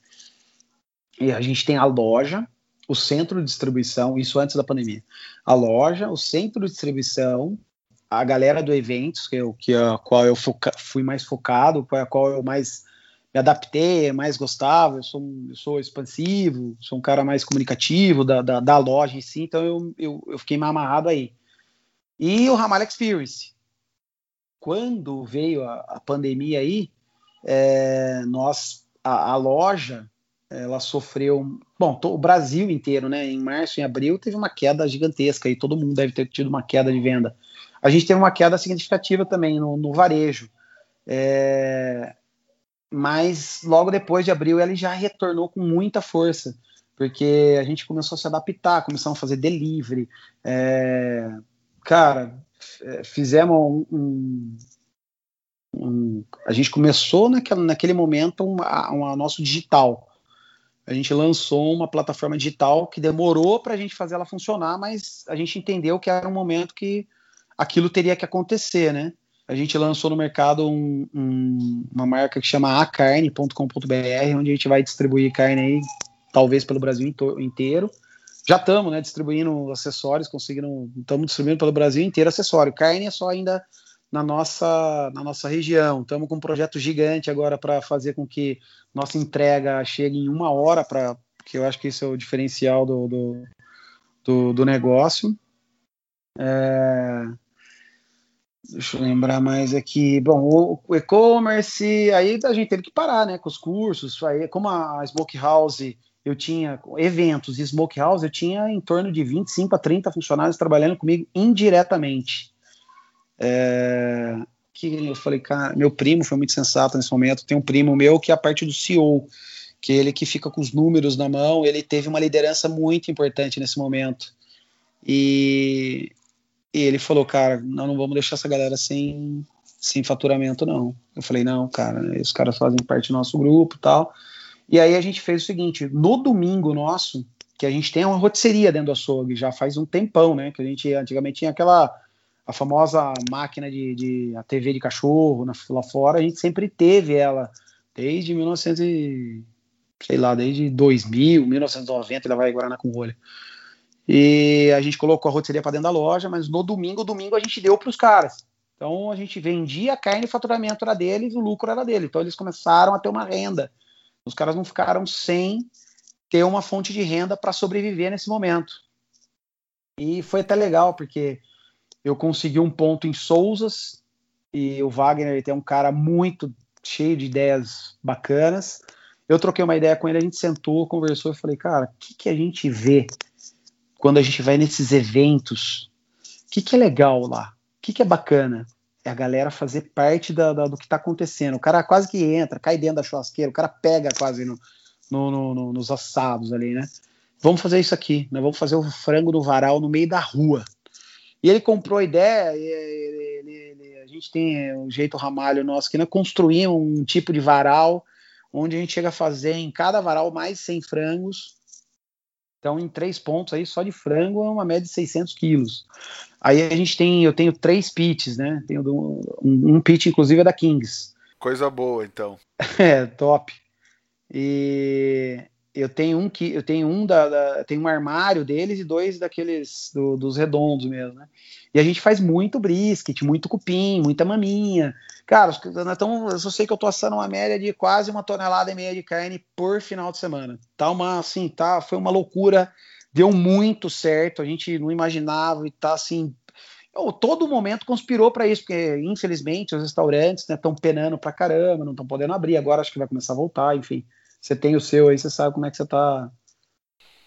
E a gente tem a loja, o centro de distribuição, isso antes da pandemia. A loja, o centro de distribuição, a galera do eventos, que, eu, que a qual eu foca, fui mais focado, a qual eu mais me adaptei, mais gostava, eu sou, eu sou expansivo, sou um cara mais comunicativo da, da, da loja em si, então eu, eu, eu, fiquei mais amarrado aí. E o Ramalho Experience. Quando veio a, a pandemia aí, é, nós, a, a loja, ela sofreu, bom, o Brasil inteiro, né? Em março, em abril, teve uma queda gigantesca e todo mundo deve ter tido uma queda de venda. A gente teve uma queda significativa também no, no varejo. É, mas logo depois de abril ele já retornou com muita força, porque a gente começou a se adaptar, começamos a fazer delivery. É, cara, é, fizemos um, um, um, a gente começou naquele, naquele momento um, nosso digital a gente lançou uma plataforma digital que demorou para a gente fazer ela funcionar, mas a gente entendeu que era um momento que aquilo teria que acontecer, né? A gente lançou no mercado um, um, uma marca que chama acarne.com.br, onde a gente vai distribuir carne aí, talvez pelo Brasil inteiro. Já estamos, né, distribuindo acessórios, conseguindo, estamos distribuindo pelo Brasil inteiro acessório. Carne é só ainda na nossa, na nossa região. Estamos com um projeto gigante agora para fazer com que nossa entrega chegue em uma hora, para que eu acho que isso é o diferencial do, do, do, do negócio. É, deixa eu lembrar mais aqui. Bom, o, e-commerce, aí a gente teve que parar né, com os cursos. Aí, como a Smokehouse eu tinha eventos e Smokehouse, eu tinha em torno de 25 a 30 funcionários trabalhando comigo indiretamente. É, que eu falei, cara, meu primo foi muito sensato nesse momento. Tem um primo meu que é a parte do CEO, que é ele que fica com os números na mão, ele teve uma liderança muito importante nesse momento. E, e ele falou, cara, não, não vamos deixar essa galera sem, sem faturamento, não. Eu falei, não, cara, né, os caras fazem parte do nosso grupo tal. E aí a gente fez o seguinte: no domingo nosso, que a gente tem uma rotisseria dentro do açougue, já faz um tempão, né? Que a gente antigamente tinha aquela a famosa máquina de, de a TV de cachorro na, lá fora, a gente sempre teve ela desde 1900 e, sei lá, desde 2000, 1990, ela vai Guaraná com rolha. E a gente colocou a rotisseria para dentro da loja, mas no domingo, domingo a gente deu para os caras. Então a gente vendia a carne, o faturamento era deles, o lucro era dele. Então eles começaram a ter uma renda. Os caras não ficaram sem ter uma fonte de renda para sobreviver nesse momento. E foi até legal, porque eu consegui um ponto em Souzas, e o Wagner ele tem um cara muito cheio de ideias bacanas. Eu troquei uma ideia com ele, a gente sentou, conversou e falei, cara, o que, que a gente vê quando a gente vai nesses eventos? O que, que é legal lá? O que, que é bacana? É a galera fazer parte da, da, do que está acontecendo. O cara quase que entra, cai dentro da churrasqueira, o cara pega quase no, no, no, no nos assados ali, né? Vamos fazer isso aqui, né? vamos fazer o frango no varal no meio da rua. E ele comprou a ideia, ele, ele, a gente tem o um jeito ramalho nosso aqui, né? Construir um tipo de varal, onde a gente chega a fazer em cada varal mais 100 frangos. Então, em três pontos aí, só de frango, é uma média de 600 quilos. Aí a gente tem, eu tenho três pits, né? Tenho um, um pit, inclusive, é da Kings. Coisa boa, então. [laughs] é, top. E eu tenho um que eu tenho um da, da tem um armário deles e dois daqueles do, dos redondos mesmo, né? E a gente faz muito brisket, muito cupim, muita maminha. Cara, então eu só sei que eu tô assando uma média de quase uma tonelada e meia de carne por final de semana. Tá uma assim, tá, foi uma loucura, deu muito certo, a gente não imaginava e tá assim, eu, todo momento conspirou para isso, porque infelizmente os restaurantes estão né, penando pra caramba, não estão podendo abrir, agora acho que vai começar a voltar, enfim. Você tem o seu aí, você sabe como é que você tá.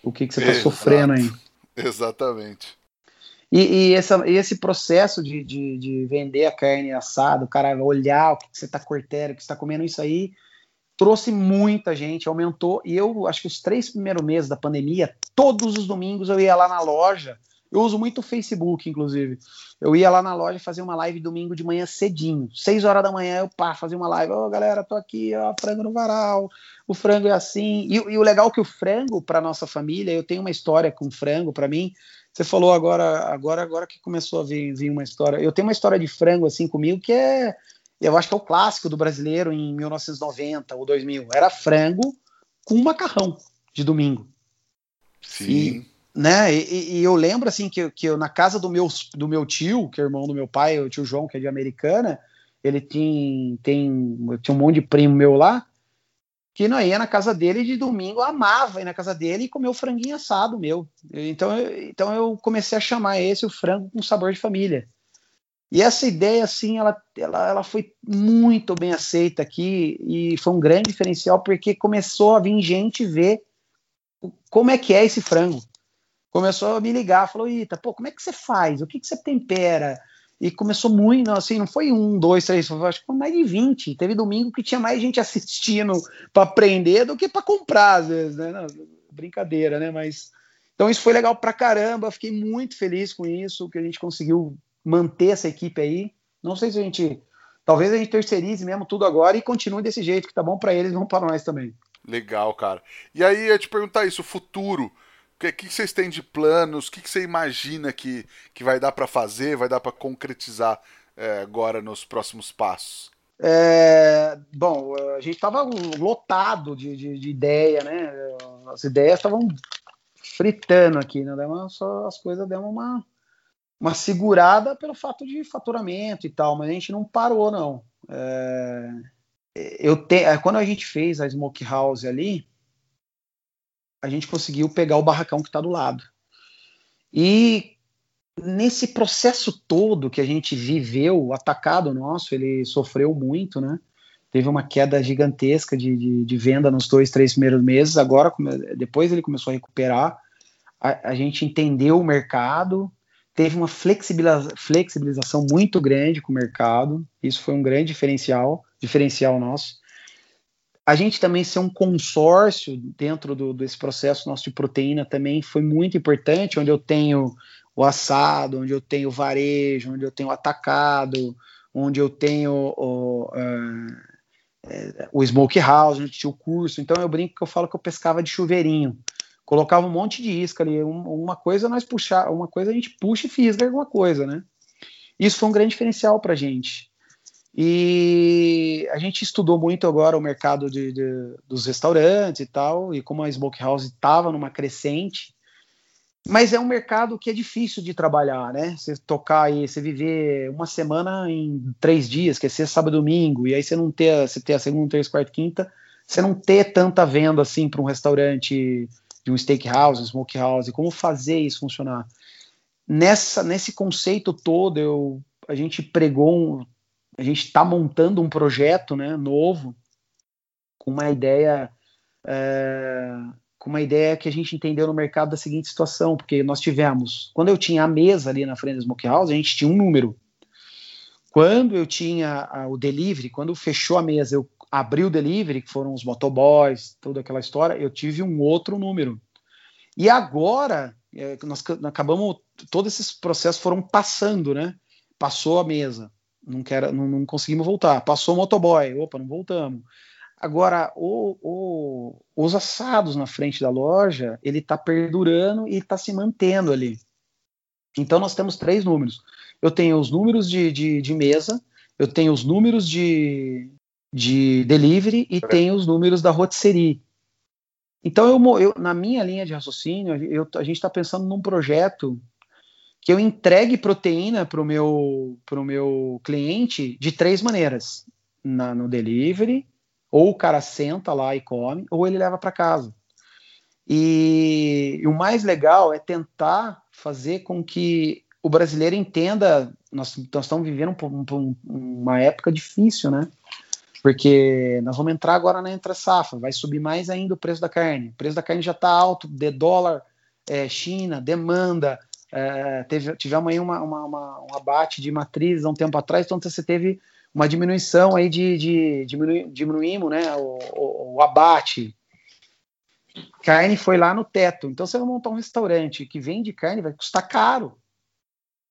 O que, que você está sofrendo aí. Exatamente. E, e, essa, e esse processo de, de, de, vender a carne assada, o cara olhar o que, que você está cortando, o que você está comendo, isso aí trouxe muita gente, aumentou. E eu acho que os três primeiros meses da pandemia, todos os domingos eu ia lá na loja eu uso muito o Facebook, inclusive. Eu ia lá na loja fazer uma live domingo de manhã cedinho. Seis horas da manhã eu pá, fazia uma live. Ô, oh, galera, tô aqui, ó, frango no varal. O frango é assim. E, e o legal é que o frango, para nossa família, eu tenho uma história com frango, para mim. Você falou agora, agora, agora que começou a vir, vir uma história. Eu tenho uma história de frango assim comigo que é, eu acho que é o clássico do brasileiro em 1990 ou 2000. Era frango com macarrão de domingo. Sim. E, né? E, e, eu lembro assim que, que eu, na casa do meu, do meu tio, que é irmão do meu pai, o tio João, que é de Americana, ele tem, tem tinha um monte de primo meu lá, que não ia na casa dele de domingo, amava ir na casa dele e comer o franguinho assado meu. Então, eu, então eu comecei a chamar esse o frango com sabor de família. E essa ideia, assim, ela, ela, ela foi muito bem aceita aqui e foi um grande diferencial porque começou a vir gente ver como é que é esse frango começou a me ligar, falou, Ita, pô, como é que você faz? O que, que você tempera? E começou muito, assim, não foi um, dois, três, foi, acho que foi mais de 20. Teve domingo que tinha mais gente assistindo [laughs] para aprender do que para comprar, às vezes, né? Não, brincadeira, né? Mas. Então isso foi legal pra caramba, fiquei muito feliz com isso, que a gente conseguiu manter essa equipe aí. Não sei se a gente. Talvez a gente terceirize mesmo tudo agora e continue desse jeito, que tá bom para eles bom para nós também. Legal, cara. E aí, eu te perguntar isso, o futuro. O que, que vocês têm de planos? O que, que você imagina que, que vai dar para fazer, vai dar para concretizar é, agora nos próximos passos? É, bom, a gente estava lotado de, de, de, ideia, né? As ideias estavam fritando aqui, né? Só as coisas deram uma, uma segurada pelo fato de faturamento e tal, mas a gente não parou, não. É, eu te, quando a gente fez a Smoke House ali, a gente conseguiu pegar o barracão que está do lado. E nesse processo todo que a gente viveu, o atacado nosso, ele sofreu muito, né? Teve uma queda gigantesca de, de, de venda nos dois, três primeiros meses. Agora, depois ele começou a recuperar. A, a gente entendeu o mercado, teve uma flexibiliza, flexibilização muito grande com o mercado. Isso foi um grande diferencial, diferencial nosso a gente também ser um consórcio dentro do, desse processo nosso de proteína também foi muito importante, onde eu tenho o assado, onde eu tenho o varejo, onde eu tenho o atacado, onde eu tenho o, uh, o smoke house, onde tinha o curso. Então eu brinco que eu falo que eu pescava de chuveirinho. Colocava um monte de isca ali, uma coisa nós puxar, uma coisa a gente puxa e fisga alguma coisa, né? Isso foi um grande diferencial para gente. E a gente estudou muito agora o mercado de, de, dos restaurantes e tal, e como a Smokehouse estava numa crescente, mas é um mercado que é difícil de trabalhar, né? Você tocar aí, você viver uma semana em três dias, que é sexta, sábado, domingo, e aí você não ter, você ter a segunda, terça, quarta, quinta, você não ter tanta venda assim para um restaurante de um steakhouse, um smokehouse, como fazer isso funcionar. Nessa, nesse conceito todo, eu, a gente pregou a gente está montando um projeto né, novo com uma ideia é, com uma ideia que a gente entendeu no mercado da seguinte situação, porque nós tivemos, quando eu tinha a mesa ali na frente da Smoke House, a gente tinha um número. Quando eu tinha a, o delivery, quando fechou a mesa, eu abri o delivery, que foram os motoboys, toda aquela história, eu tive um outro número. E agora, é, nós acabamos, todos esses processos foram passando, né? Passou a mesa não, quer, não, não conseguimos voltar. Passou o motoboy, opa, não voltamos. Agora, o, o, os assados na frente da loja, ele está perdurando e está se mantendo ali. Então, nós temos três números. Eu tenho os números de, de, de mesa, eu tenho os números de, de delivery e é. tenho os números da rotisserie. Então, eu, eu, na minha linha de raciocínio, eu, a gente está pensando num projeto que eu entregue proteína para o meu, pro meu cliente de três maneiras: Na, no delivery, ou o cara senta lá e come, ou ele leva para casa. E, e, o mais legal é tentar fazer com que o brasileiro entenda. Nós, nós estamos vivendo um, um, uma época difícil, né? Porque nós vamos entrar agora na entra safra, vai subir mais ainda o preço da carne. O preço da carne já está alto, de dólar, é, China, demanda, é, teve, tivemos aí uma, uma, uma, um abate de matrizes há um tempo atrás, então você teve uma diminuição aí de, de, de diminuímos né, o, o, o, abate. Carne foi lá no teto. Então você vai montar um restaurante que vende carne, vai custar caro.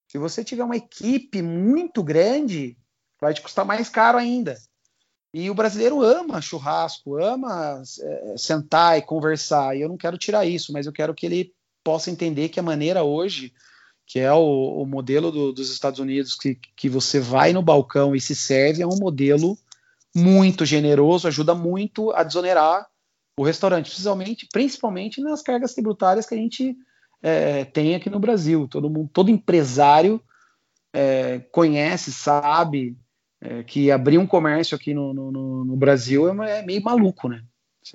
Se você tiver uma equipe muito grande, vai te custar mais caro ainda. E o brasileiro ama churrasco, ama é, sentar e conversar. E eu não quero tirar isso, mas eu quero que ele possa entender que a maneira hoje, que é o, o modelo do, dos Estados Unidos, que, que você vai no balcão e se serve, é um modelo muito generoso, ajuda muito a desonerar o restaurante, principalmente, principalmente nas cargas tributárias que a gente é, tem aqui no Brasil. Todo mundo, todo empresário é, conhece, sabe é, que abrir um comércio aqui no, no, no Brasil é, é, meio maluco, né?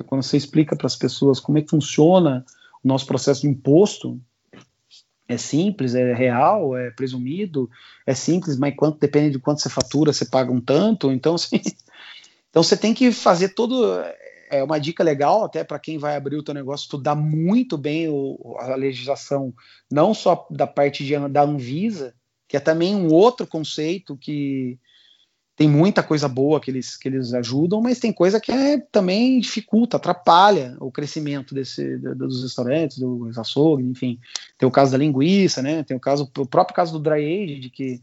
Quando você explica para as pessoas como é que funciona o nosso processo de imposto é simples, é real, é presumido, é simples, mas quanto depende de quanto você fatura, você paga um tanto, então assim, [laughs] então você tem que fazer todo é uma dica legal até para quem vai abrir o teu negócio, estudar muito bem o, a legislação, não só da parte de, da Anvisa, que é também um outro conceito que tem muita coisa boa que eles, que eles ajudam, mas tem coisa que é, também dificulta, atrapalha o crescimento desse, dos restaurantes, dos açougues, enfim. Tem o caso da linguiça, né? Tem o caso, o próprio caso do dry age, de que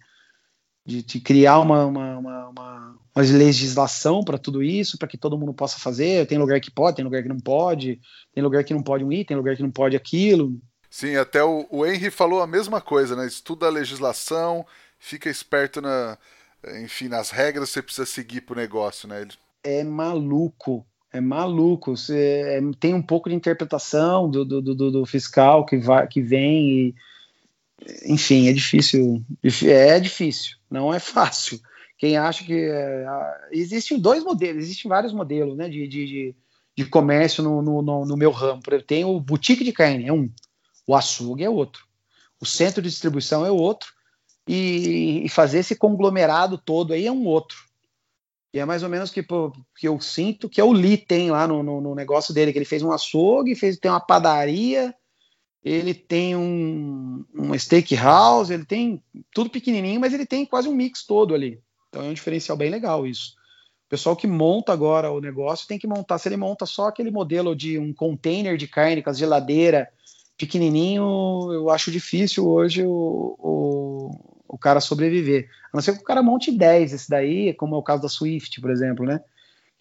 de, de criar uma, uma, uma, uma, uma legislação para tudo isso, para que todo mundo possa fazer. Tem lugar que pode, tem lugar que não pode, tem lugar que não pode um item, tem lugar que não pode aquilo. Sim, até o, o Henry falou a mesma coisa, né? Estuda a legislação, fica esperto na, enfim, nas regras você precisa seguir pro negócio, né? É maluco, é maluco. Você, é, tem um pouco de interpretação do, do, do, do, fiscal que, vai, que vem e, enfim, é difícil. É difícil, não é [laughs] fácil. Quem acha que. É, existem dois modelos, existem vários modelos né, de, de, de comércio no, no, no, meu ramo. Tem o boutique de carne, é um. O açougue é outro. O centro de distribuição é outro e, e, fazer esse conglomerado todo aí é um outro. E é mais ou menos que, que eu sinto que é o Lee tem lá no, no, no, negócio dele, que ele fez um açougue, fez, tem uma padaria, ele tem um, um steakhouse, ele tem tudo pequenininho, mas ele tem quase um mix todo ali. Então é um diferencial bem legal isso. O pessoal que monta agora o negócio tem que montar, se ele monta só aquele modelo de um container de carne com as geladeira pequenininho, eu acho difícil hoje o, o o cara sobreviver. A não ser que o cara monte 10, esse daí, como é o caso da Swift, por exemplo, né?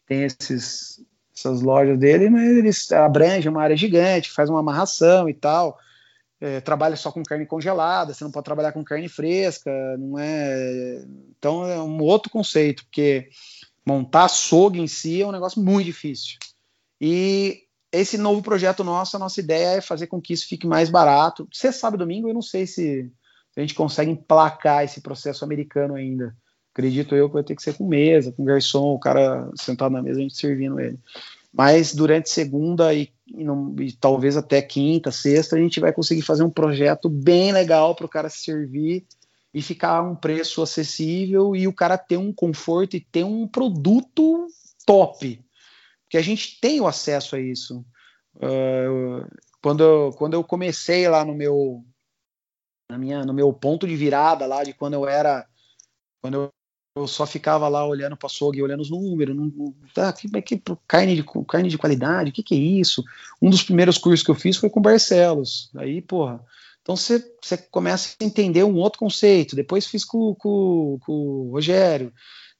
Tem esses, essas lojas dele, mas eles abrangem uma área gigante, faz uma amarração e tal. é, trabalha só com carne congelada, você não pode trabalhar com carne fresca, não é. Então é um outro conceito, porque montar açougue em si é um negócio muito difícil. E esse novo projeto nosso, a nossa ideia é fazer com que isso fique mais barato. Você sabe domingo, eu não sei se a gente consegue emplacar esse processo americano ainda. Acredito eu que vai ter que ser com mesa, com garçom, o cara sentado na mesa, a gente servindo ele. Mas durante segunda e, e, não, e talvez até quinta, sexta, a gente vai conseguir fazer um projeto bem legal para o cara se servir e ficar a um preço acessível e o cara ter um conforto e ter um produto top. Porque a gente tem o acesso a isso. Uh, quando, eu, quando eu comecei lá no meu, na minha, no meu ponto de virada lá de quando eu era quando eu eu só ficava lá olhando para açougue, olhando os números, não, tá, que, que, carne, de, carne de qualidade, o que, que é isso? Um dos primeiros cursos que eu fiz foi com Barcelos, aí, porra, então você começa a entender um outro conceito, depois fiz com, com, com o Rogério,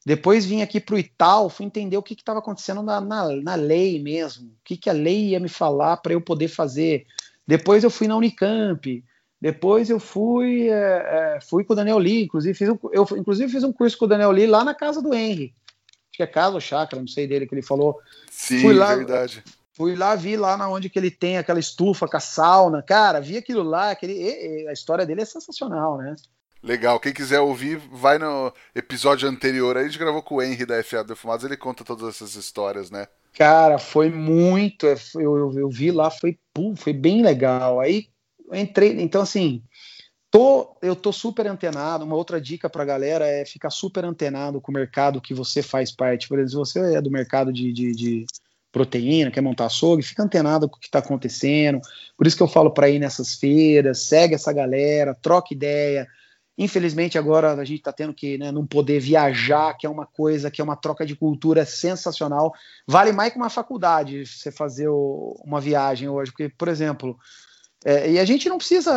depois vim aqui para o Ital, fui entender o que estava acontecendo na, na, na, lei mesmo, o que, que a lei ia me falar para eu poder fazer, depois eu fui na Unicamp, depois eu fui, é, é, fui com o Daniel Lee, inclusive fiz, um, eu inclusive fiz um curso com o Daniel Lee lá na casa do Henry. Acho que é casa ou chácara, não sei dele que ele falou. Sim, fui lá, verdade. Fui lá, vi lá na onde que ele tem aquela estufa com a sauna. Cara, vi aquilo lá, aquele, a história dele é sensacional, né? Legal, quem quiser ouvir, vai no episódio anterior. Aí a gente gravou com o Henry da FA Defumados, ele conta todas essas histórias, né? Cara, foi muito. Eu, eu, eu vi lá, foi, foi bem legal. Aí entrei, então assim, tô, eu tô super antenado. Uma outra dica para a galera é ficar super antenado com o mercado que você faz parte. Por exemplo, se você é do mercado de, de, de proteína, quer montar açougue, fica antenado com o que está acontecendo. Por isso que eu falo para ir nessas feiras, segue essa galera, troca ideia. Infelizmente agora a gente está tendo que né, não poder viajar, que é uma coisa, que é uma troca de cultura sensacional. Vale mais que uma faculdade você fazer o, uma viagem hoje, porque, por exemplo, é, e a gente não precisa,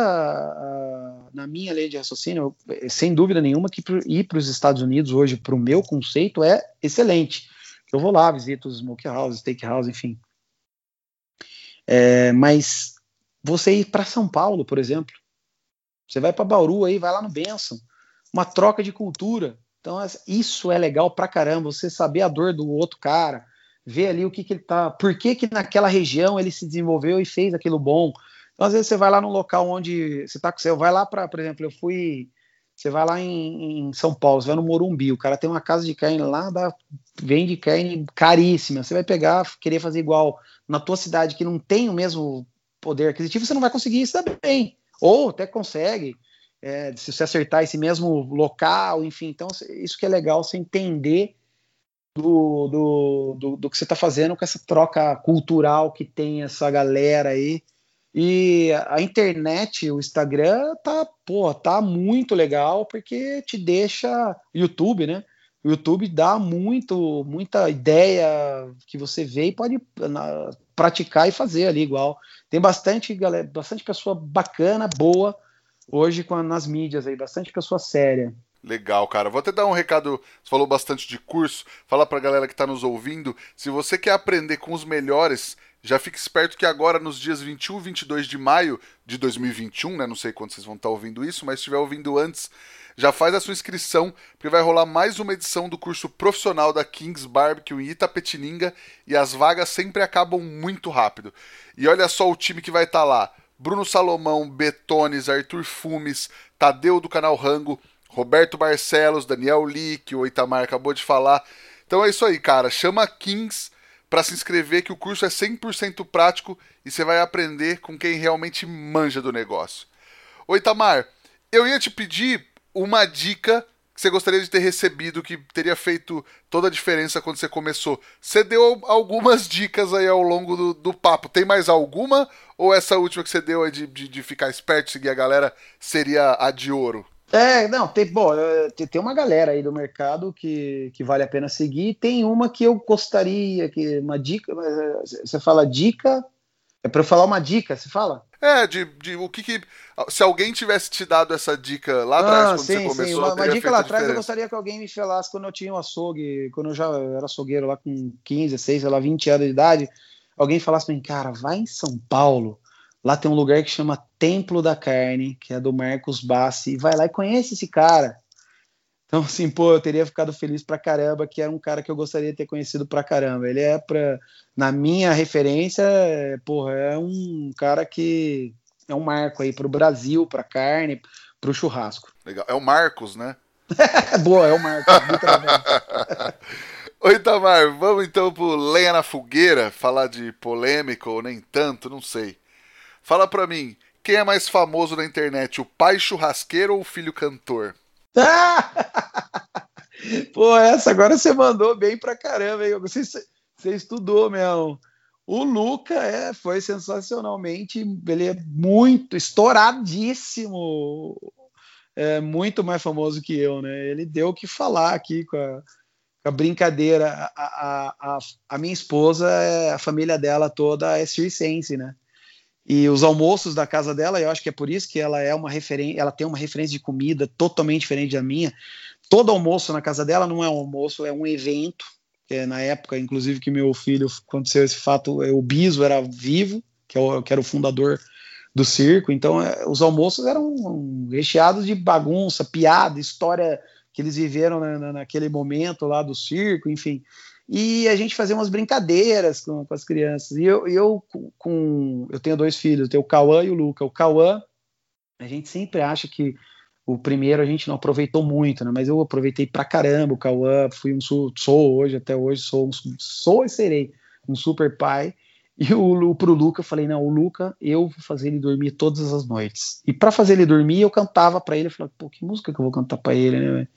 na minha lei de raciocínio, sem dúvida nenhuma, que ir para os Estados Unidos hoje, para o meu conceito, é excelente. Eu vou lá, visito os smokehouse, steakhouse, enfim. É, mas você ir para São Paulo, por exemplo, você vai para Bauru aí, vai lá no Benção, uma troca de cultura. Então isso é legal pra caramba, você saber a dor do outro cara, ver ali o que, que ele tá, por que que naquela região ele se desenvolveu e fez aquilo bom, então, às vezes você vai lá num local onde você tá com você vai lá para, por exemplo, eu fui, você vai lá em, em, São Paulo, você vai no Morumbi, o cara tem uma casa de carne lá, dá, vende carne caríssima. Você vai pegar, querer fazer igual na tua cidade que não tem o mesmo poder aquisitivo, você não vai conseguir isso bem. Ou até consegue, é, se você acertar esse mesmo local, enfim. Então, isso que é legal, você entender do, do, do, do que você está fazendo com essa troca cultural que tem essa galera aí. E a internet, o Instagram tá, pô, tá muito legal porque te deixa YouTube, né? O YouTube dá muito, muita ideia que você vê e pode na, praticar e fazer ali igual. Tem bastante galera, bastante pessoa bacana, boa hoje com, nas mídias aí, bastante pessoa séria. Legal, cara. Vou até dar um recado. Você falou bastante de curso. Fala pra galera que tá nos ouvindo. Se você quer aprender com os melhores, já fique esperto que agora, nos dias 21 e 22 de maio de 2021, né? Não sei quando vocês vão estar ouvindo isso, mas se estiver ouvindo antes, já faz a sua inscrição, porque vai rolar mais uma edição do curso profissional da Kings Barbecue em Itapetininga e as vagas sempre acabam muito rápido. E olha só o time que vai estar lá: Bruno Salomão, Betones, Arthur Fumes, Tadeu do canal Rango, Roberto Barcelos, Daniel que o Itamar acabou de falar. Então é isso aí, cara. Chama Kings para se inscrever que o curso é 100% prático e você vai aprender com quem realmente manja do negócio. Oi, Itamar, eu ia te pedir uma dica que você gostaria de ter recebido, que teria feito toda a diferença quando você começou. Você deu algumas dicas aí ao longo do, do papo. Tem mais alguma? Ou essa última que você deu aí de, de, de ficar esperto, seguir a galera, seria a de ouro? É, não, tem, bom, tem uma galera aí do mercado que, que vale a pena seguir. Tem uma que eu gostaria, que uma dica, você fala dica, é para eu falar uma dica, você fala? É, de, de o que, que se alguém tivesse te dado essa dica lá atrás, ah, quando sim, você começou, sim. Uma, uma dica lá atrás, eu gostaria que alguém me falasse quando eu tinha um açougue, quando eu já era açougueiro lá com 15, 16, sei lá, 20 anos de idade, alguém falasse para mim, cara, vai em São Paulo, Lá tem um lugar que chama Templo da Carne, que é do Marcos Bassi. E vai lá e conhece esse cara. Então, assim, pô, eu teria ficado feliz pra caramba, que era um cara que eu gostaria de ter conhecido pra caramba. Ele é, pra, na minha referência, porra, é um cara que é um marco aí pro Brasil, pra carne, pro churrasco. Legal. É o Marcos, né? [laughs] Boa, é o Marcos. [laughs] Oi, Tamar, vamos então pro Lenha na Fogueira, falar de polêmica ou nem tanto, não sei. Fala pra mim, quem é mais famoso na internet, o pai churrasqueiro ou o filho cantor? [laughs] Pô, essa agora você mandou bem pra caramba, hein? Você, você estudou mesmo. O Luca é, foi sensacionalmente, ele é muito estouradíssimo, é muito mais famoso que eu, né? Ele deu o que falar aqui com a, com a brincadeira. A, a, a, minha esposa, a família dela toda é circense, né? E os almoços da casa dela, eu acho que é por isso que ela é uma referência, ela tem uma referência de comida totalmente diferente da minha. Todo almoço na casa dela não é um almoço, é um evento. É na época, inclusive, que meu filho aconteceu esse fato, é, o Biso era vivo, que, é que era o fundador do circo. Então, é, os almoços eram recheados de bagunça, piada, história que eles viveram na, na, naquele momento lá do circo, enfim e a gente fazia umas brincadeiras com, com as crianças. E eu, eu, com, eu tenho dois filhos, eu tenho o Cauã e o Luca. O Cauã, a gente sempre acha que o primeiro a gente não aproveitou muito, né? Mas eu aproveitei pra caramba o Cauã, fui um sou hoje, até hoje sou um, sou e serei um super pai. E o, pro Luca, eu falei, não, o Luca, eu vou fazer ele dormir todas as noites. E para fazer ele dormir, eu cantava para ele, eu falei, pô, que música que eu vou cantar para ele, né?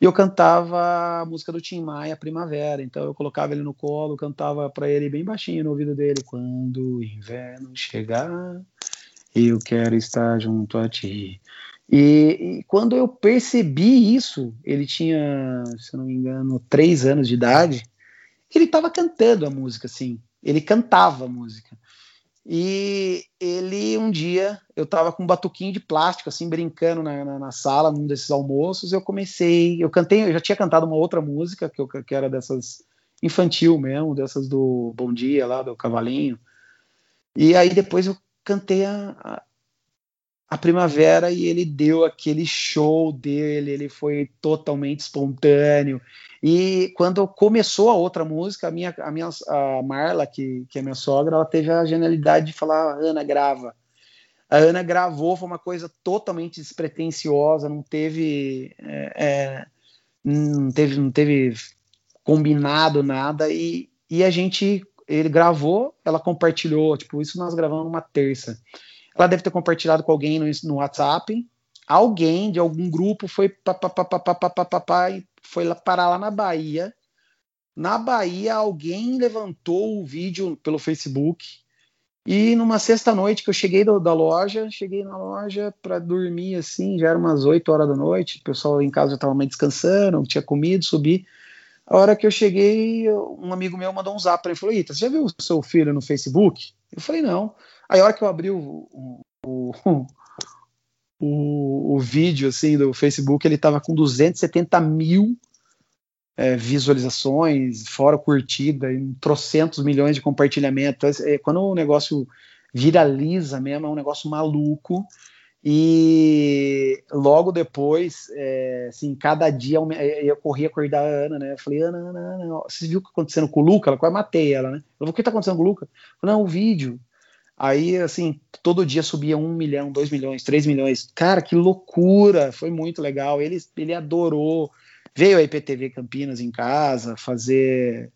E eu cantava a música do Tim Maia, Primavera. Então eu colocava ele no colo, cantava para ele bem baixinho no ouvido dele: Quando o inverno chegar, eu quero estar junto a ti. E, e, quando eu percebi isso, ele tinha, se não me engano, três anos de idade, ele estava cantando a música, assim. Ele cantava a música. E ele, um dia, eu tava com um batuquinho de plástico, assim, brincando na, na, na, sala, num desses almoços. Eu comecei, eu cantei, eu já tinha cantado uma outra música, que, eu, que era dessas infantil mesmo, dessas do Bom Dia lá, do Cavalinho. E aí depois eu cantei a, a, a Primavera e ele deu aquele show dele, ele foi totalmente espontâneo. E quando começou a outra música, a minha, a minha a Marla, que, que é minha sogra, ela teve a genialidade de falar: Ana, grava. A Ana gravou, foi uma coisa totalmente despretensiosa, não teve, é, é, não teve, não teve combinado nada, e, e a gente, ele gravou, ela compartilhou, tipo, isso nós gravamos numa terça. Ela deve ter compartilhado com alguém no, no WhatsApp, alguém de algum grupo foi pá, e foi lá parar lá na Bahia. Na Bahia, alguém levantou o vídeo pelo Facebook. E numa sexta-noite que eu cheguei do, da loja, cheguei na loja para dormir assim, já era umas 8 horas da noite, o pessoal em casa já estava meio descansando, tinha comido, subi. A hora que eu cheguei, um amigo meu mandou um zap para mim, falou, Ita, você já viu o seu filho no Facebook? Eu falei, não. Aí a hora que eu abri o, o, o, [laughs] o, vídeo assim do Facebook, ele estava com 270 mil é, visualizações, fora curtida, e trocentos milhões de compartilhamentos. É, quando o negócio viraliza mesmo, é um negócio maluco. E logo depois, é, assim, cada dia é, eu corria acordar a Ana, né? Eu falei, Ana, Ana, Ana, você viu o que está acontecendo com o Luca? Ela quase matei ela, né? Eu falei, o que está acontecendo com o Luca? Eu falei, não, o vídeo. Aí, assim, todo dia subia um milhão, dois milhões, três milhões. Cara, que loucura! Foi muito legal. Ele, ele adorou. Veio a IPTV Campinas em casa fazer.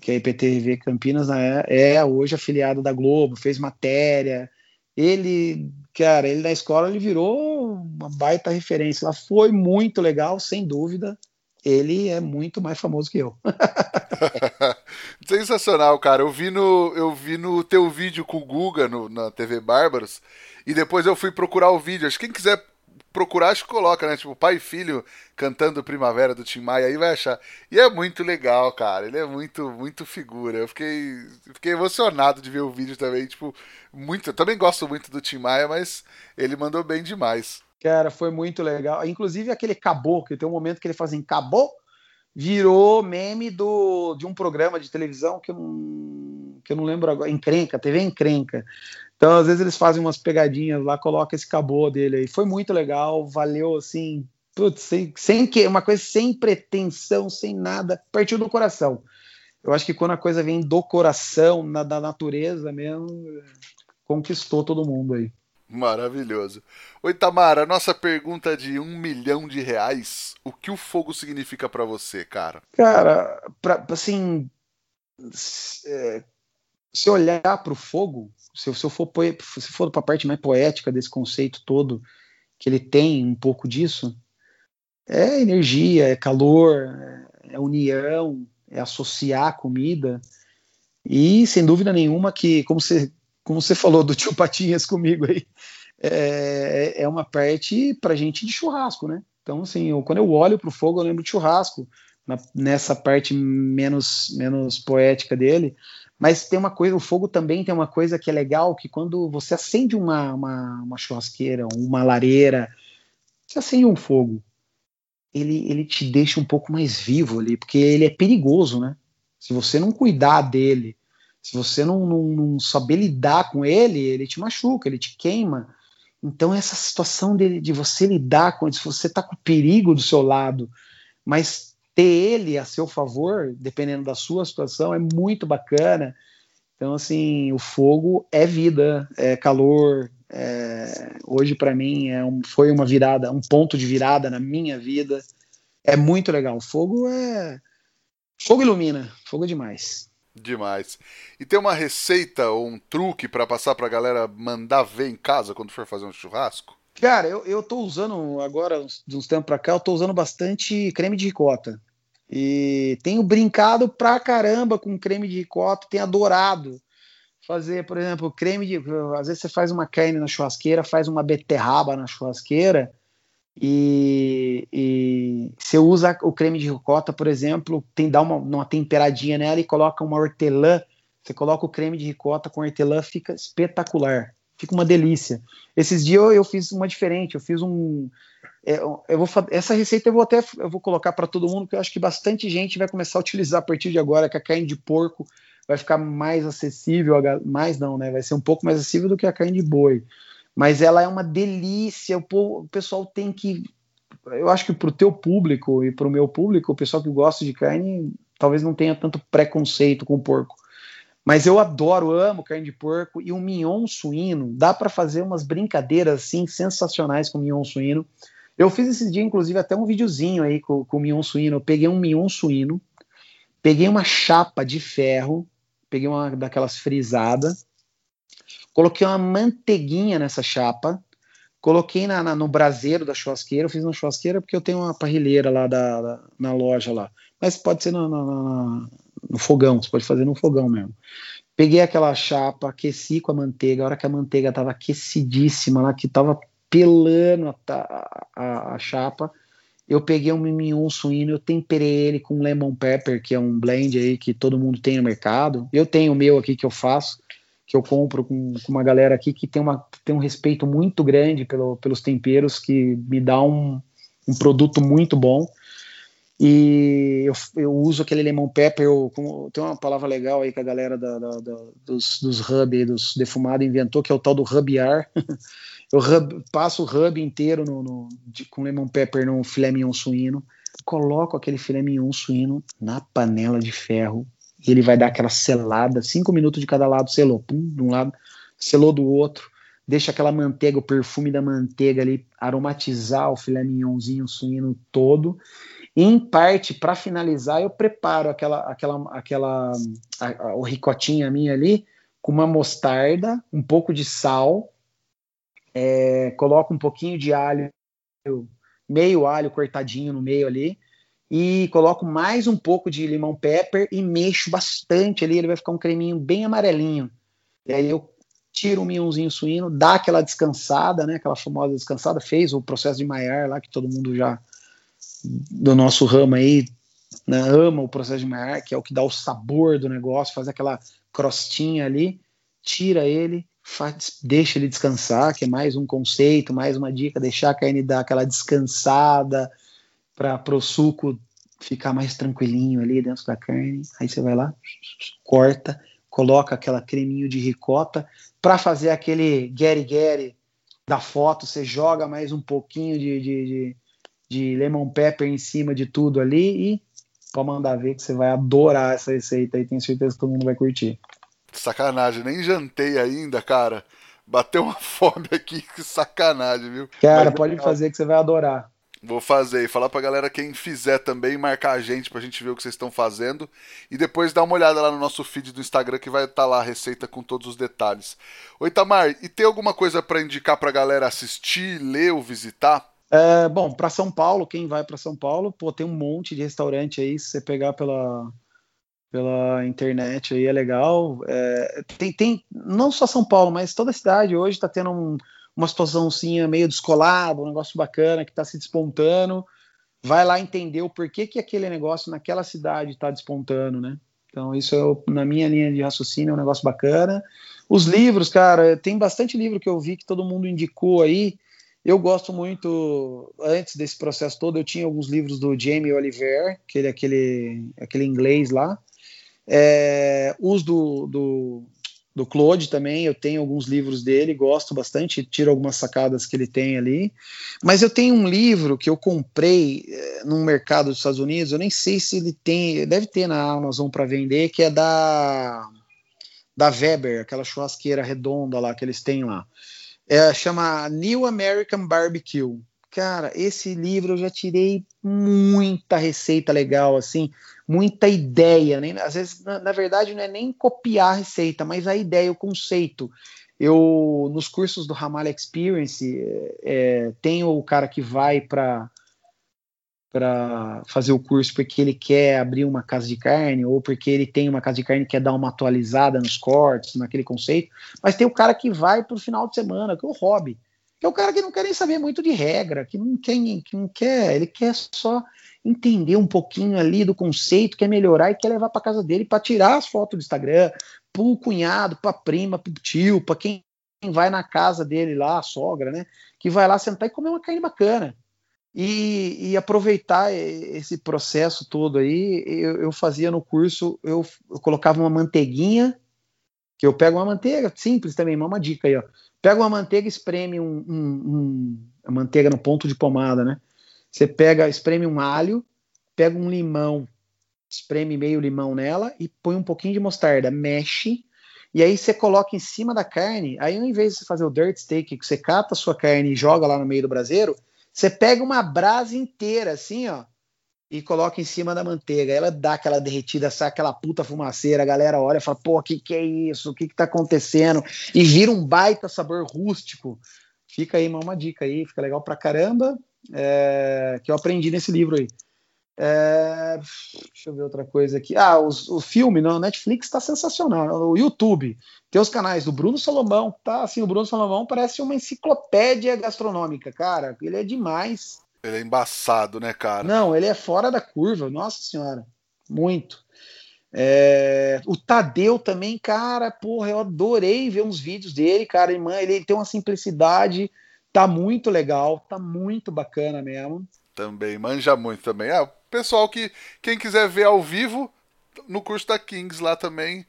Que a IPTV Campinas né, é hoje afiliada da Globo, fez matéria. Ele, cara, ele na escola ele virou uma baita referência. Lá foi muito legal, sem dúvida ele é muito mais famoso que eu. [laughs] Sensacional, cara. Eu vi no, eu vi no teu vídeo com o Guga no, na TV Bárbaros e depois eu fui procurar o vídeo. Acho que quem quiser procurar, acho que coloca, né? Tipo, pai e filho cantando Primavera do Tim Maia, aí vai achar. E é muito legal, cara. Ele é muito, muito figura. Eu fiquei, fiquei emocionado de ver o vídeo também. Tipo, muito. Eu também gosto muito do Tim Maia, mas ele mandou bem demais. Cara, foi muito legal. Inclusive aquele que tem um momento que ele faz assim, virou meme do, de um programa de televisão que eu não, que eu não lembro agora, Encrenca, TV Encrenca. Então, às vezes eles fazem umas pegadinhas lá, coloca esse cabô dele aí. Foi muito legal, valeu assim, putz, sem, sem que uma coisa sem pretensão, sem nada, partiu do coração. Eu acho que quando a coisa vem do coração, na, da natureza mesmo, conquistou todo mundo aí. Maravilhoso. Oi, Tamara, nossa pergunta de um milhão de reais. O que o fogo significa para você, cara? Cara, pra, assim, é, se olhar para o fogo, se, se eu for se for para a parte mais poética desse conceito todo, que ele tem um pouco disso, é energia, é calor, é união, é associar a comida. E sem dúvida nenhuma que, como você, como você falou do tio Patinhas comigo aí, é, é uma parte para gente de churrasco, né? Então, assim, eu, quando eu olho para o fogo, eu lembro de churrasco, na, nessa parte menos, menos poética dele. Mas tem uma coisa, o fogo também tem uma coisa que é legal, que quando você acende uma, uma, uma churrasqueira, uma lareira, você acende um fogo, ele, ele te deixa um pouco mais vivo ali, porque ele é perigoso, né? Se você não cuidar dele, se você não, não, não saber lidar com ele, ele te machuca, ele te queima. Então, essa situação de, de você lidar com ele, se você está com perigo do seu lado, mas ter ele a seu favor, dependendo da sua situação, é muito bacana. Então, assim, o fogo é vida, é calor. É... hoje, para mim, é um, foi uma virada, um ponto de virada na minha vida. É muito legal. O fogo é. Fogo ilumina, fogo é demais. Demais. E tem uma receita ou um truque para passar pra galera mandar ver em casa quando for fazer um churrasco? Cara, eu, eu tô usando agora, de uns tempos pra cá, eu tô usando bastante creme de ricota. E tenho brincado pra caramba com creme de ricota, tenho adorado fazer, por exemplo, creme de. Às vezes você faz uma carne na churrasqueira, faz uma beterraba na churrasqueira, e, e você usa o creme de ricota, por exemplo, tem dá uma, uma temperadinha nela e coloca uma hortelã. Você coloca o creme de ricota com hortelã, fica espetacular fica uma delícia. Esses dias eu, eu fiz uma diferente, eu fiz um. É, eu vou, essa receita eu vou até eu vou colocar para todo mundo, porque eu acho que bastante gente vai começar a utilizar a partir de agora, que a carne de porco vai ficar mais acessível, mais não, né? Vai ser um pouco mais acessível do que a carne de boi. Mas ela é uma delícia, o, o pessoal tem que. Eu acho que para o teu público e para o meu público, o pessoal que gosta de carne, talvez não tenha tanto preconceito com porco. Mas eu adoro, amo carne de porco e o mignon suíno. Dá para fazer umas brincadeiras assim sensacionais com o mignon suíno. Eu fiz esse dia, inclusive, até um videozinho aí com, com o mignon suíno. Eu peguei um mignon suíno, peguei uma chapa de ferro, peguei uma daquelas frisadas, coloquei uma manteiguinha nessa chapa, coloquei na, na, no braseiro da churrasqueira. Eu fiz na churrasqueira porque eu tenho uma parrilheira lá da, da na loja lá. Mas pode ser na, na, no fogão, você pode fazer no fogão mesmo. Peguei aquela chapa, aqueci com a manteiga, a hora que a manteiga estava aquecidíssima lá, que estava pelando a, a, a, chapa, eu peguei um mignon suíno, eu temperei ele com lemon pepper, que é um blend aí que todo mundo tem no mercado. Eu tenho o meu aqui que eu faço, que eu compro com, com uma galera aqui que tem, uma, tem um respeito muito grande pelo, pelos temperos, que me dá um, um produto muito bom. E eu, eu uso aquele lemon pepper, eu, como, tem uma palavra legal aí que a galera da, da, da, dos, dos hub, dos defumados inventou, que é o tal do rubiar. [laughs] eu hub, passo o hub inteiro no, no, de, com lemon pepper no filé mignon suíno, coloco aquele filé mignon suíno na panela de ferro e ele vai dar aquela selada, cinco minutos de cada lado, selou, pum, de um lado, selou do outro, deixa aquela manteiga, o perfume da manteiga ali aromatizar o filé mignonzinho suíno todo. Em parte, para finalizar, eu preparo aquela, aquela, aquela a, a, o ricotinha minha ali com uma mostarda, um pouco de sal, é, coloco um pouquinho de alho, meio alho cortadinho no meio ali, e coloco mais um pouco de limão pepper e mexo bastante ali, ele vai ficar um creminho bem amarelinho. E aí eu tiro o miãozinho suíno, dá aquela descansada, né, aquela famosa descansada, fez o processo de Maillard lá que todo mundo já do nosso ramo aí né, ama o processo de Maillard, que é o que dá o sabor do negócio, faz aquela crostinha ali, tira ele, faz, deixa ele descansar, que é mais um conceito, mais uma dica, deixar a carne dar aquela descansada para o suco ficar mais tranquilinho ali dentro da carne. Aí você vai lá, corta, coloca aquela creminho de ricota para fazer aquele Gary Gary da foto, você joga mais um pouquinho de, de, de, de lemon pepper em cima de tudo ali e pode mandar ver que você vai adorar essa receita e tenho certeza que todo mundo vai curtir. Sacanagem, nem jantei ainda, cara. Bateu uma [laughs] fome aqui, que sacanagem, viu? Cara, Mas, pode fazer que você vai adorar. Vou fazer e falar pra galera quem fizer também, marcar a gente pra gente ver o que vocês estão fazendo. E depois dar uma olhada lá no nosso feed do Instagram que vai estar tá lá a receita com todos os detalhes. Oi, Tamar, e tem alguma coisa para indicar pra galera assistir, ler ou visitar? É, bom, para São Paulo, quem vai para São Paulo, pô, tem um monte de restaurante aí, se você pegar pela, pela internet aí é legal. É, tem, tem não só São Paulo, mas toda a cidade hoje está tendo um uma situaçãozinha meio descolada, um negócio bacana que está se despontando, vai lá entender o porquê que aquele negócio naquela cidade está despontando, né? Então, isso é, na minha linha de raciocínio é um negócio bacana. Os livros, cara, tem bastante livro que eu vi que todo mundo indicou aí. Eu gosto muito, antes desse processo todo, eu tinha alguns livros do Jamie Oliver, que ele é aquele, aquele inglês lá. É, os do, do do Claude também, eu tenho alguns livros dele, gosto bastante, tiro algumas sacadas que ele tem ali. Mas eu tenho um livro que eu comprei é, num mercado dos Estados Unidos, eu nem sei se ele tem, deve ter na Amazon para vender, que é da da Weber, aquela churrasqueira redonda lá que eles têm lá. É, chama New American Barbecue. Cara, esse livro eu já tirei muita receita legal, assim, muita ideia. Nem, às vezes, na, na, verdade, não é nem copiar a receita, mas a ideia, o conceito. Eu, nos cursos do Ramalho Experience, é, é tenho o cara que vai para para fazer o curso porque ele quer abrir uma casa de carne ou porque ele tem uma casa de carne e quer dar uma atualizada nos cortes, naquele conceito. Mas tem o cara que vai para o final de semana, que é o hobby. Que é o cara que não quer nem saber muito de regra, que não quer, que não quer, ele quer só entender um pouquinho ali do conceito, quer melhorar e quer levar para casa dele para tirar as fotos do Instagram, para o cunhado, para a prima, para o tio, para quem vai na casa dele lá, a sogra, né? Que vai lá sentar e comer uma carne bacana. E, e aproveitar esse processo todo aí, eu, eu fazia no curso, eu, eu, colocava uma manteiguinha, que eu pego uma manteiga, simples também, uma dica aí, ó. Pega uma manteiga, espreme um, um, um, a manteiga no ponto de pomada, né? Você pega, espreme um alho, pega um limão, espreme meio limão nela e põe um pouquinho de mostarda, mexe, e aí você coloca em cima da carne. Aí, ao invés de você fazer o dirt steak, que você cata a sua carne e joga lá no meio do braseiro, você pega uma brasa inteira, assim, ó, e coloca em cima da manteiga. Ela dá aquela derretida, sai aquela puta fumaceira, a galera olha e fala, pô, o que, que é isso? O que, que tá acontecendo? E vira um baita sabor rústico. Fica aí uma dica aí, fica legal pra caramba é, que eu aprendi nesse livro aí. É, deixa eu ver outra coisa aqui. Ah, os, o filme no Netflix está sensacional. O YouTube tem os canais do Bruno Salomão. Tá assim, o Bruno Salomão parece uma enciclopédia gastronômica, cara. Ele é demais. Ele é embaçado, né, cara? Não, ele é fora da curva. Nossa senhora, muito. É, o Tadeu também, cara, porra, eu adorei ver uns vídeos dele, cara. Irmã, ele tem uma simplicidade Tá muito legal, tá muito bacana mesmo. Também, manja muito também. Ah, pessoal que, quem quiser ver ao vivo, no curso da Kings lá também,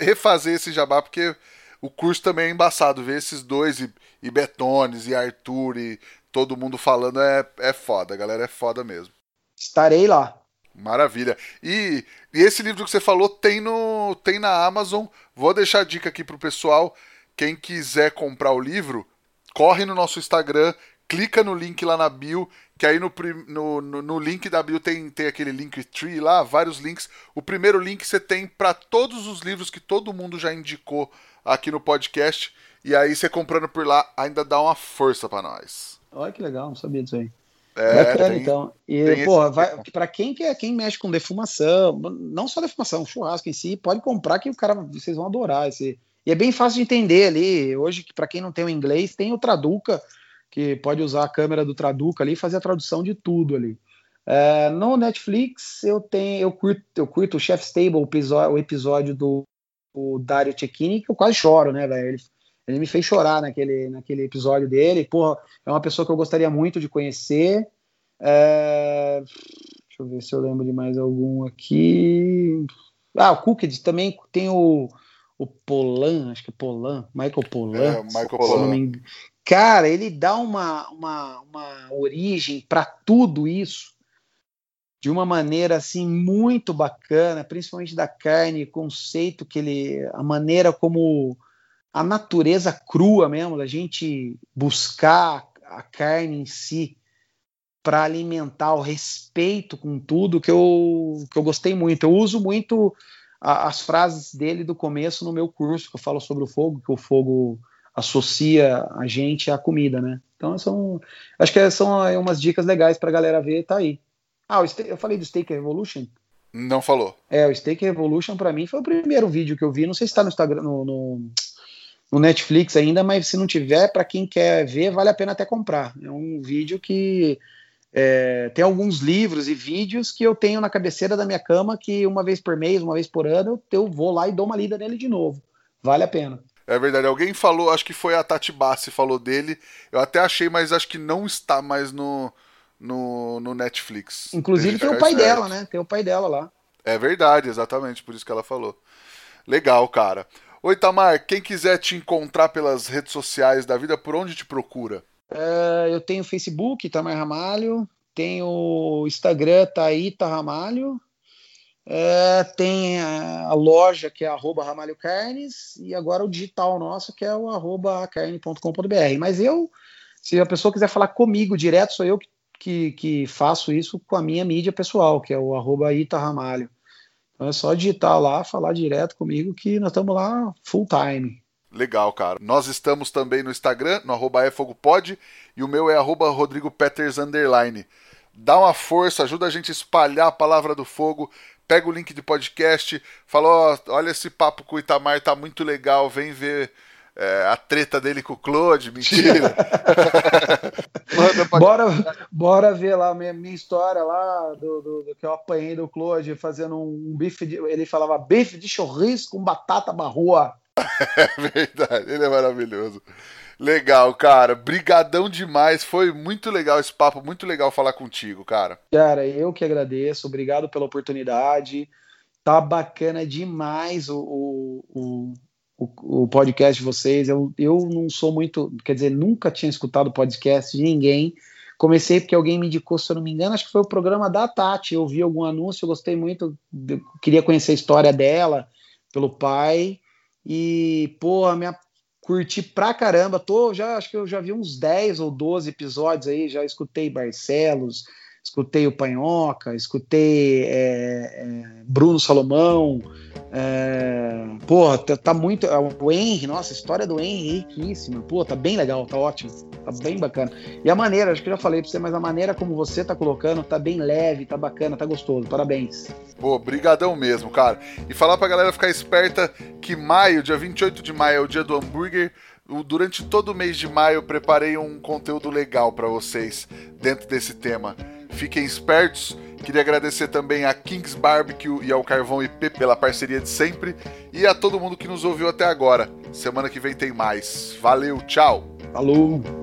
refazer esse jabá, porque o curso também é embaçado. Ver esses dois, e, e Betones, e Arthur, e todo mundo falando é, é foda. Galera é foda mesmo. Estarei lá. Maravilha. E, e esse livro que você falou tem, no, tem na Amazon. Vou deixar a dica aqui pro pessoal. Quem quiser comprar o livro, corre no nosso Instagram, clica no link lá na bio, que aí no, no, no, link da bio tem, tem aquele link tree lá, vários links. O primeiro link você tem para todos os livros que todo mundo já indicou aqui no podcast. E aí você comprando por lá ainda dá uma força para nós. Olha que legal, não sabia disso aí. É, Bacana, tem, então. E, pô, vai, pra quem, quer, quem mexe com defumação, não só defumação, churrasco em si, pode comprar que o cara, vocês vão adorar esse, e é bem fácil de entender ali. Hoje, para quem não tem o inglês, tem o Traduca, que pode usar a câmera do Traduca ali e fazer a tradução de tudo ali. É, no Netflix, eu tenho, eu curto, eu curto o Chef's Table, o episódio, do Dario Cecchini, que eu quase choro, né, velho? Ele, ele, me fez chorar naquele, naquele episódio dele. Porra, é uma pessoa que eu gostaria muito de conhecer. É, deixa eu ver se eu lembro de mais algum aqui. Ah, o Cooked também tem o, o Polan, acho que é Polan, Michael Polan. É, Michael Polan. Cara, ele dá uma, uma, uma origem para tudo isso de uma maneira assim muito bacana, principalmente da carne, conceito que ele, a maneira como a natureza crua mesmo, da gente buscar a carne em si para alimentar o respeito com tudo que eu, que eu gostei muito. Eu uso muito a, as frases dele do começo no meu curso, que eu falo sobre o fogo, que o fogo associa a gente à comida, né? Então são, acho que são umas dicas legais para a galera ver, tá aí. Ah, eu falei do Steak Revolution? Não falou. É, o Steak Revolution para mim foi o primeiro vídeo que eu vi. Não sei se está no Instagram, no, no, no, Netflix ainda, mas se não tiver, para quem quer ver, vale a pena até comprar. É um vídeo que é, tem alguns livros e vídeos que eu tenho na cabeceira da minha cama que uma vez por mês, uma vez por ano, eu, eu vou lá e dou uma lida nele de novo. Vale a pena. É verdade, alguém falou, acho que foi a Tati Bassi falou dele. Eu até achei, mas acho que não está mais no, no, no Netflix. Inclusive tem o pai certo. dela, né? Tem o pai dela lá. É verdade, exatamente, por isso que ela falou. Legal, cara. Oi, Tamar, quem quiser te encontrar pelas redes sociais da vida, por onde te procura? Uh, eu tenho Facebook, Tamar Ramalho, tenho Instagram, Taíta Ramalho, uh, tem a, a, loja que é arroba Ramalho Carnes e agora o digital nosso que é o arroba carne.com.br. Mas eu, se a pessoa quiser falar comigo direto, sou eu que, que, que faço isso com a minha mídia pessoal, que é o arroba Ita Ramalho. Então é só digitar lá, falar direto comigo que nós estamos lá full time. Legal, cara. Nós estamos também no Instagram, no arroba efogopod, e o meu é arroba rodrigopeters, underline. Dá uma força, ajuda a gente a espalhar a palavra do fogo, pega o link de podcast, fala, ó, olha esse papo com o Itamar, tá muito legal, vem ver é, a treta dele com o Claude, mentira. [laughs] bora, bora ver lá minha, minha história lá do, do, do, que eu apanhei do Claude fazendo um bife de, ele falava bife de churrasco com batata barroa. [laughs] É verdade, ele é maravilhoso. Legal, cara. Brigadão demais. Foi muito legal esse papo, muito legal falar contigo, cara. Cara, eu que agradeço. Obrigado pela oportunidade. Tá bacana demais o, o, o, o podcast de vocês. Eu, eu não sou muito, quer dizer, nunca tinha escutado podcast de ninguém. Comecei porque alguém me indicou, se eu não me engano, acho que foi o programa da Tati. Eu vi algum anúncio, gostei muito, queria conhecer a história dela, pelo pai. E, pô, minha curti pra caramba. Tô, já, acho que eu já vi uns 10 ou 12 episódios aí, já escutei Barcelos, escutei o Panhoca, escutei é, é, Bruno Salomão. É, porra, tá, tá, muito. É, o Henry, nossa, a história do Henry é riquíssima. Pô, tá bem legal, tá ótimo, tá bem bacana. E a maneira, acho que já falei pra você, mas a maneira como você tá colocando tá bem leve, tá bacana, tá gostoso. Parabéns. Pô, brigadão mesmo, cara. E falar pra galera ficar esperta que maio, dia 28 de maio, é o dia do hambúrguer durante todo o mês de maio eu preparei um conteúdo legal para vocês dentro desse tema. Fiquem espertos. Queria agradecer também a Kings Barbecue e ao Carvão IP pela parceria de sempre e a todo mundo que nos ouviu até agora. Semana que vem tem mais. Valeu, tchau. Falou.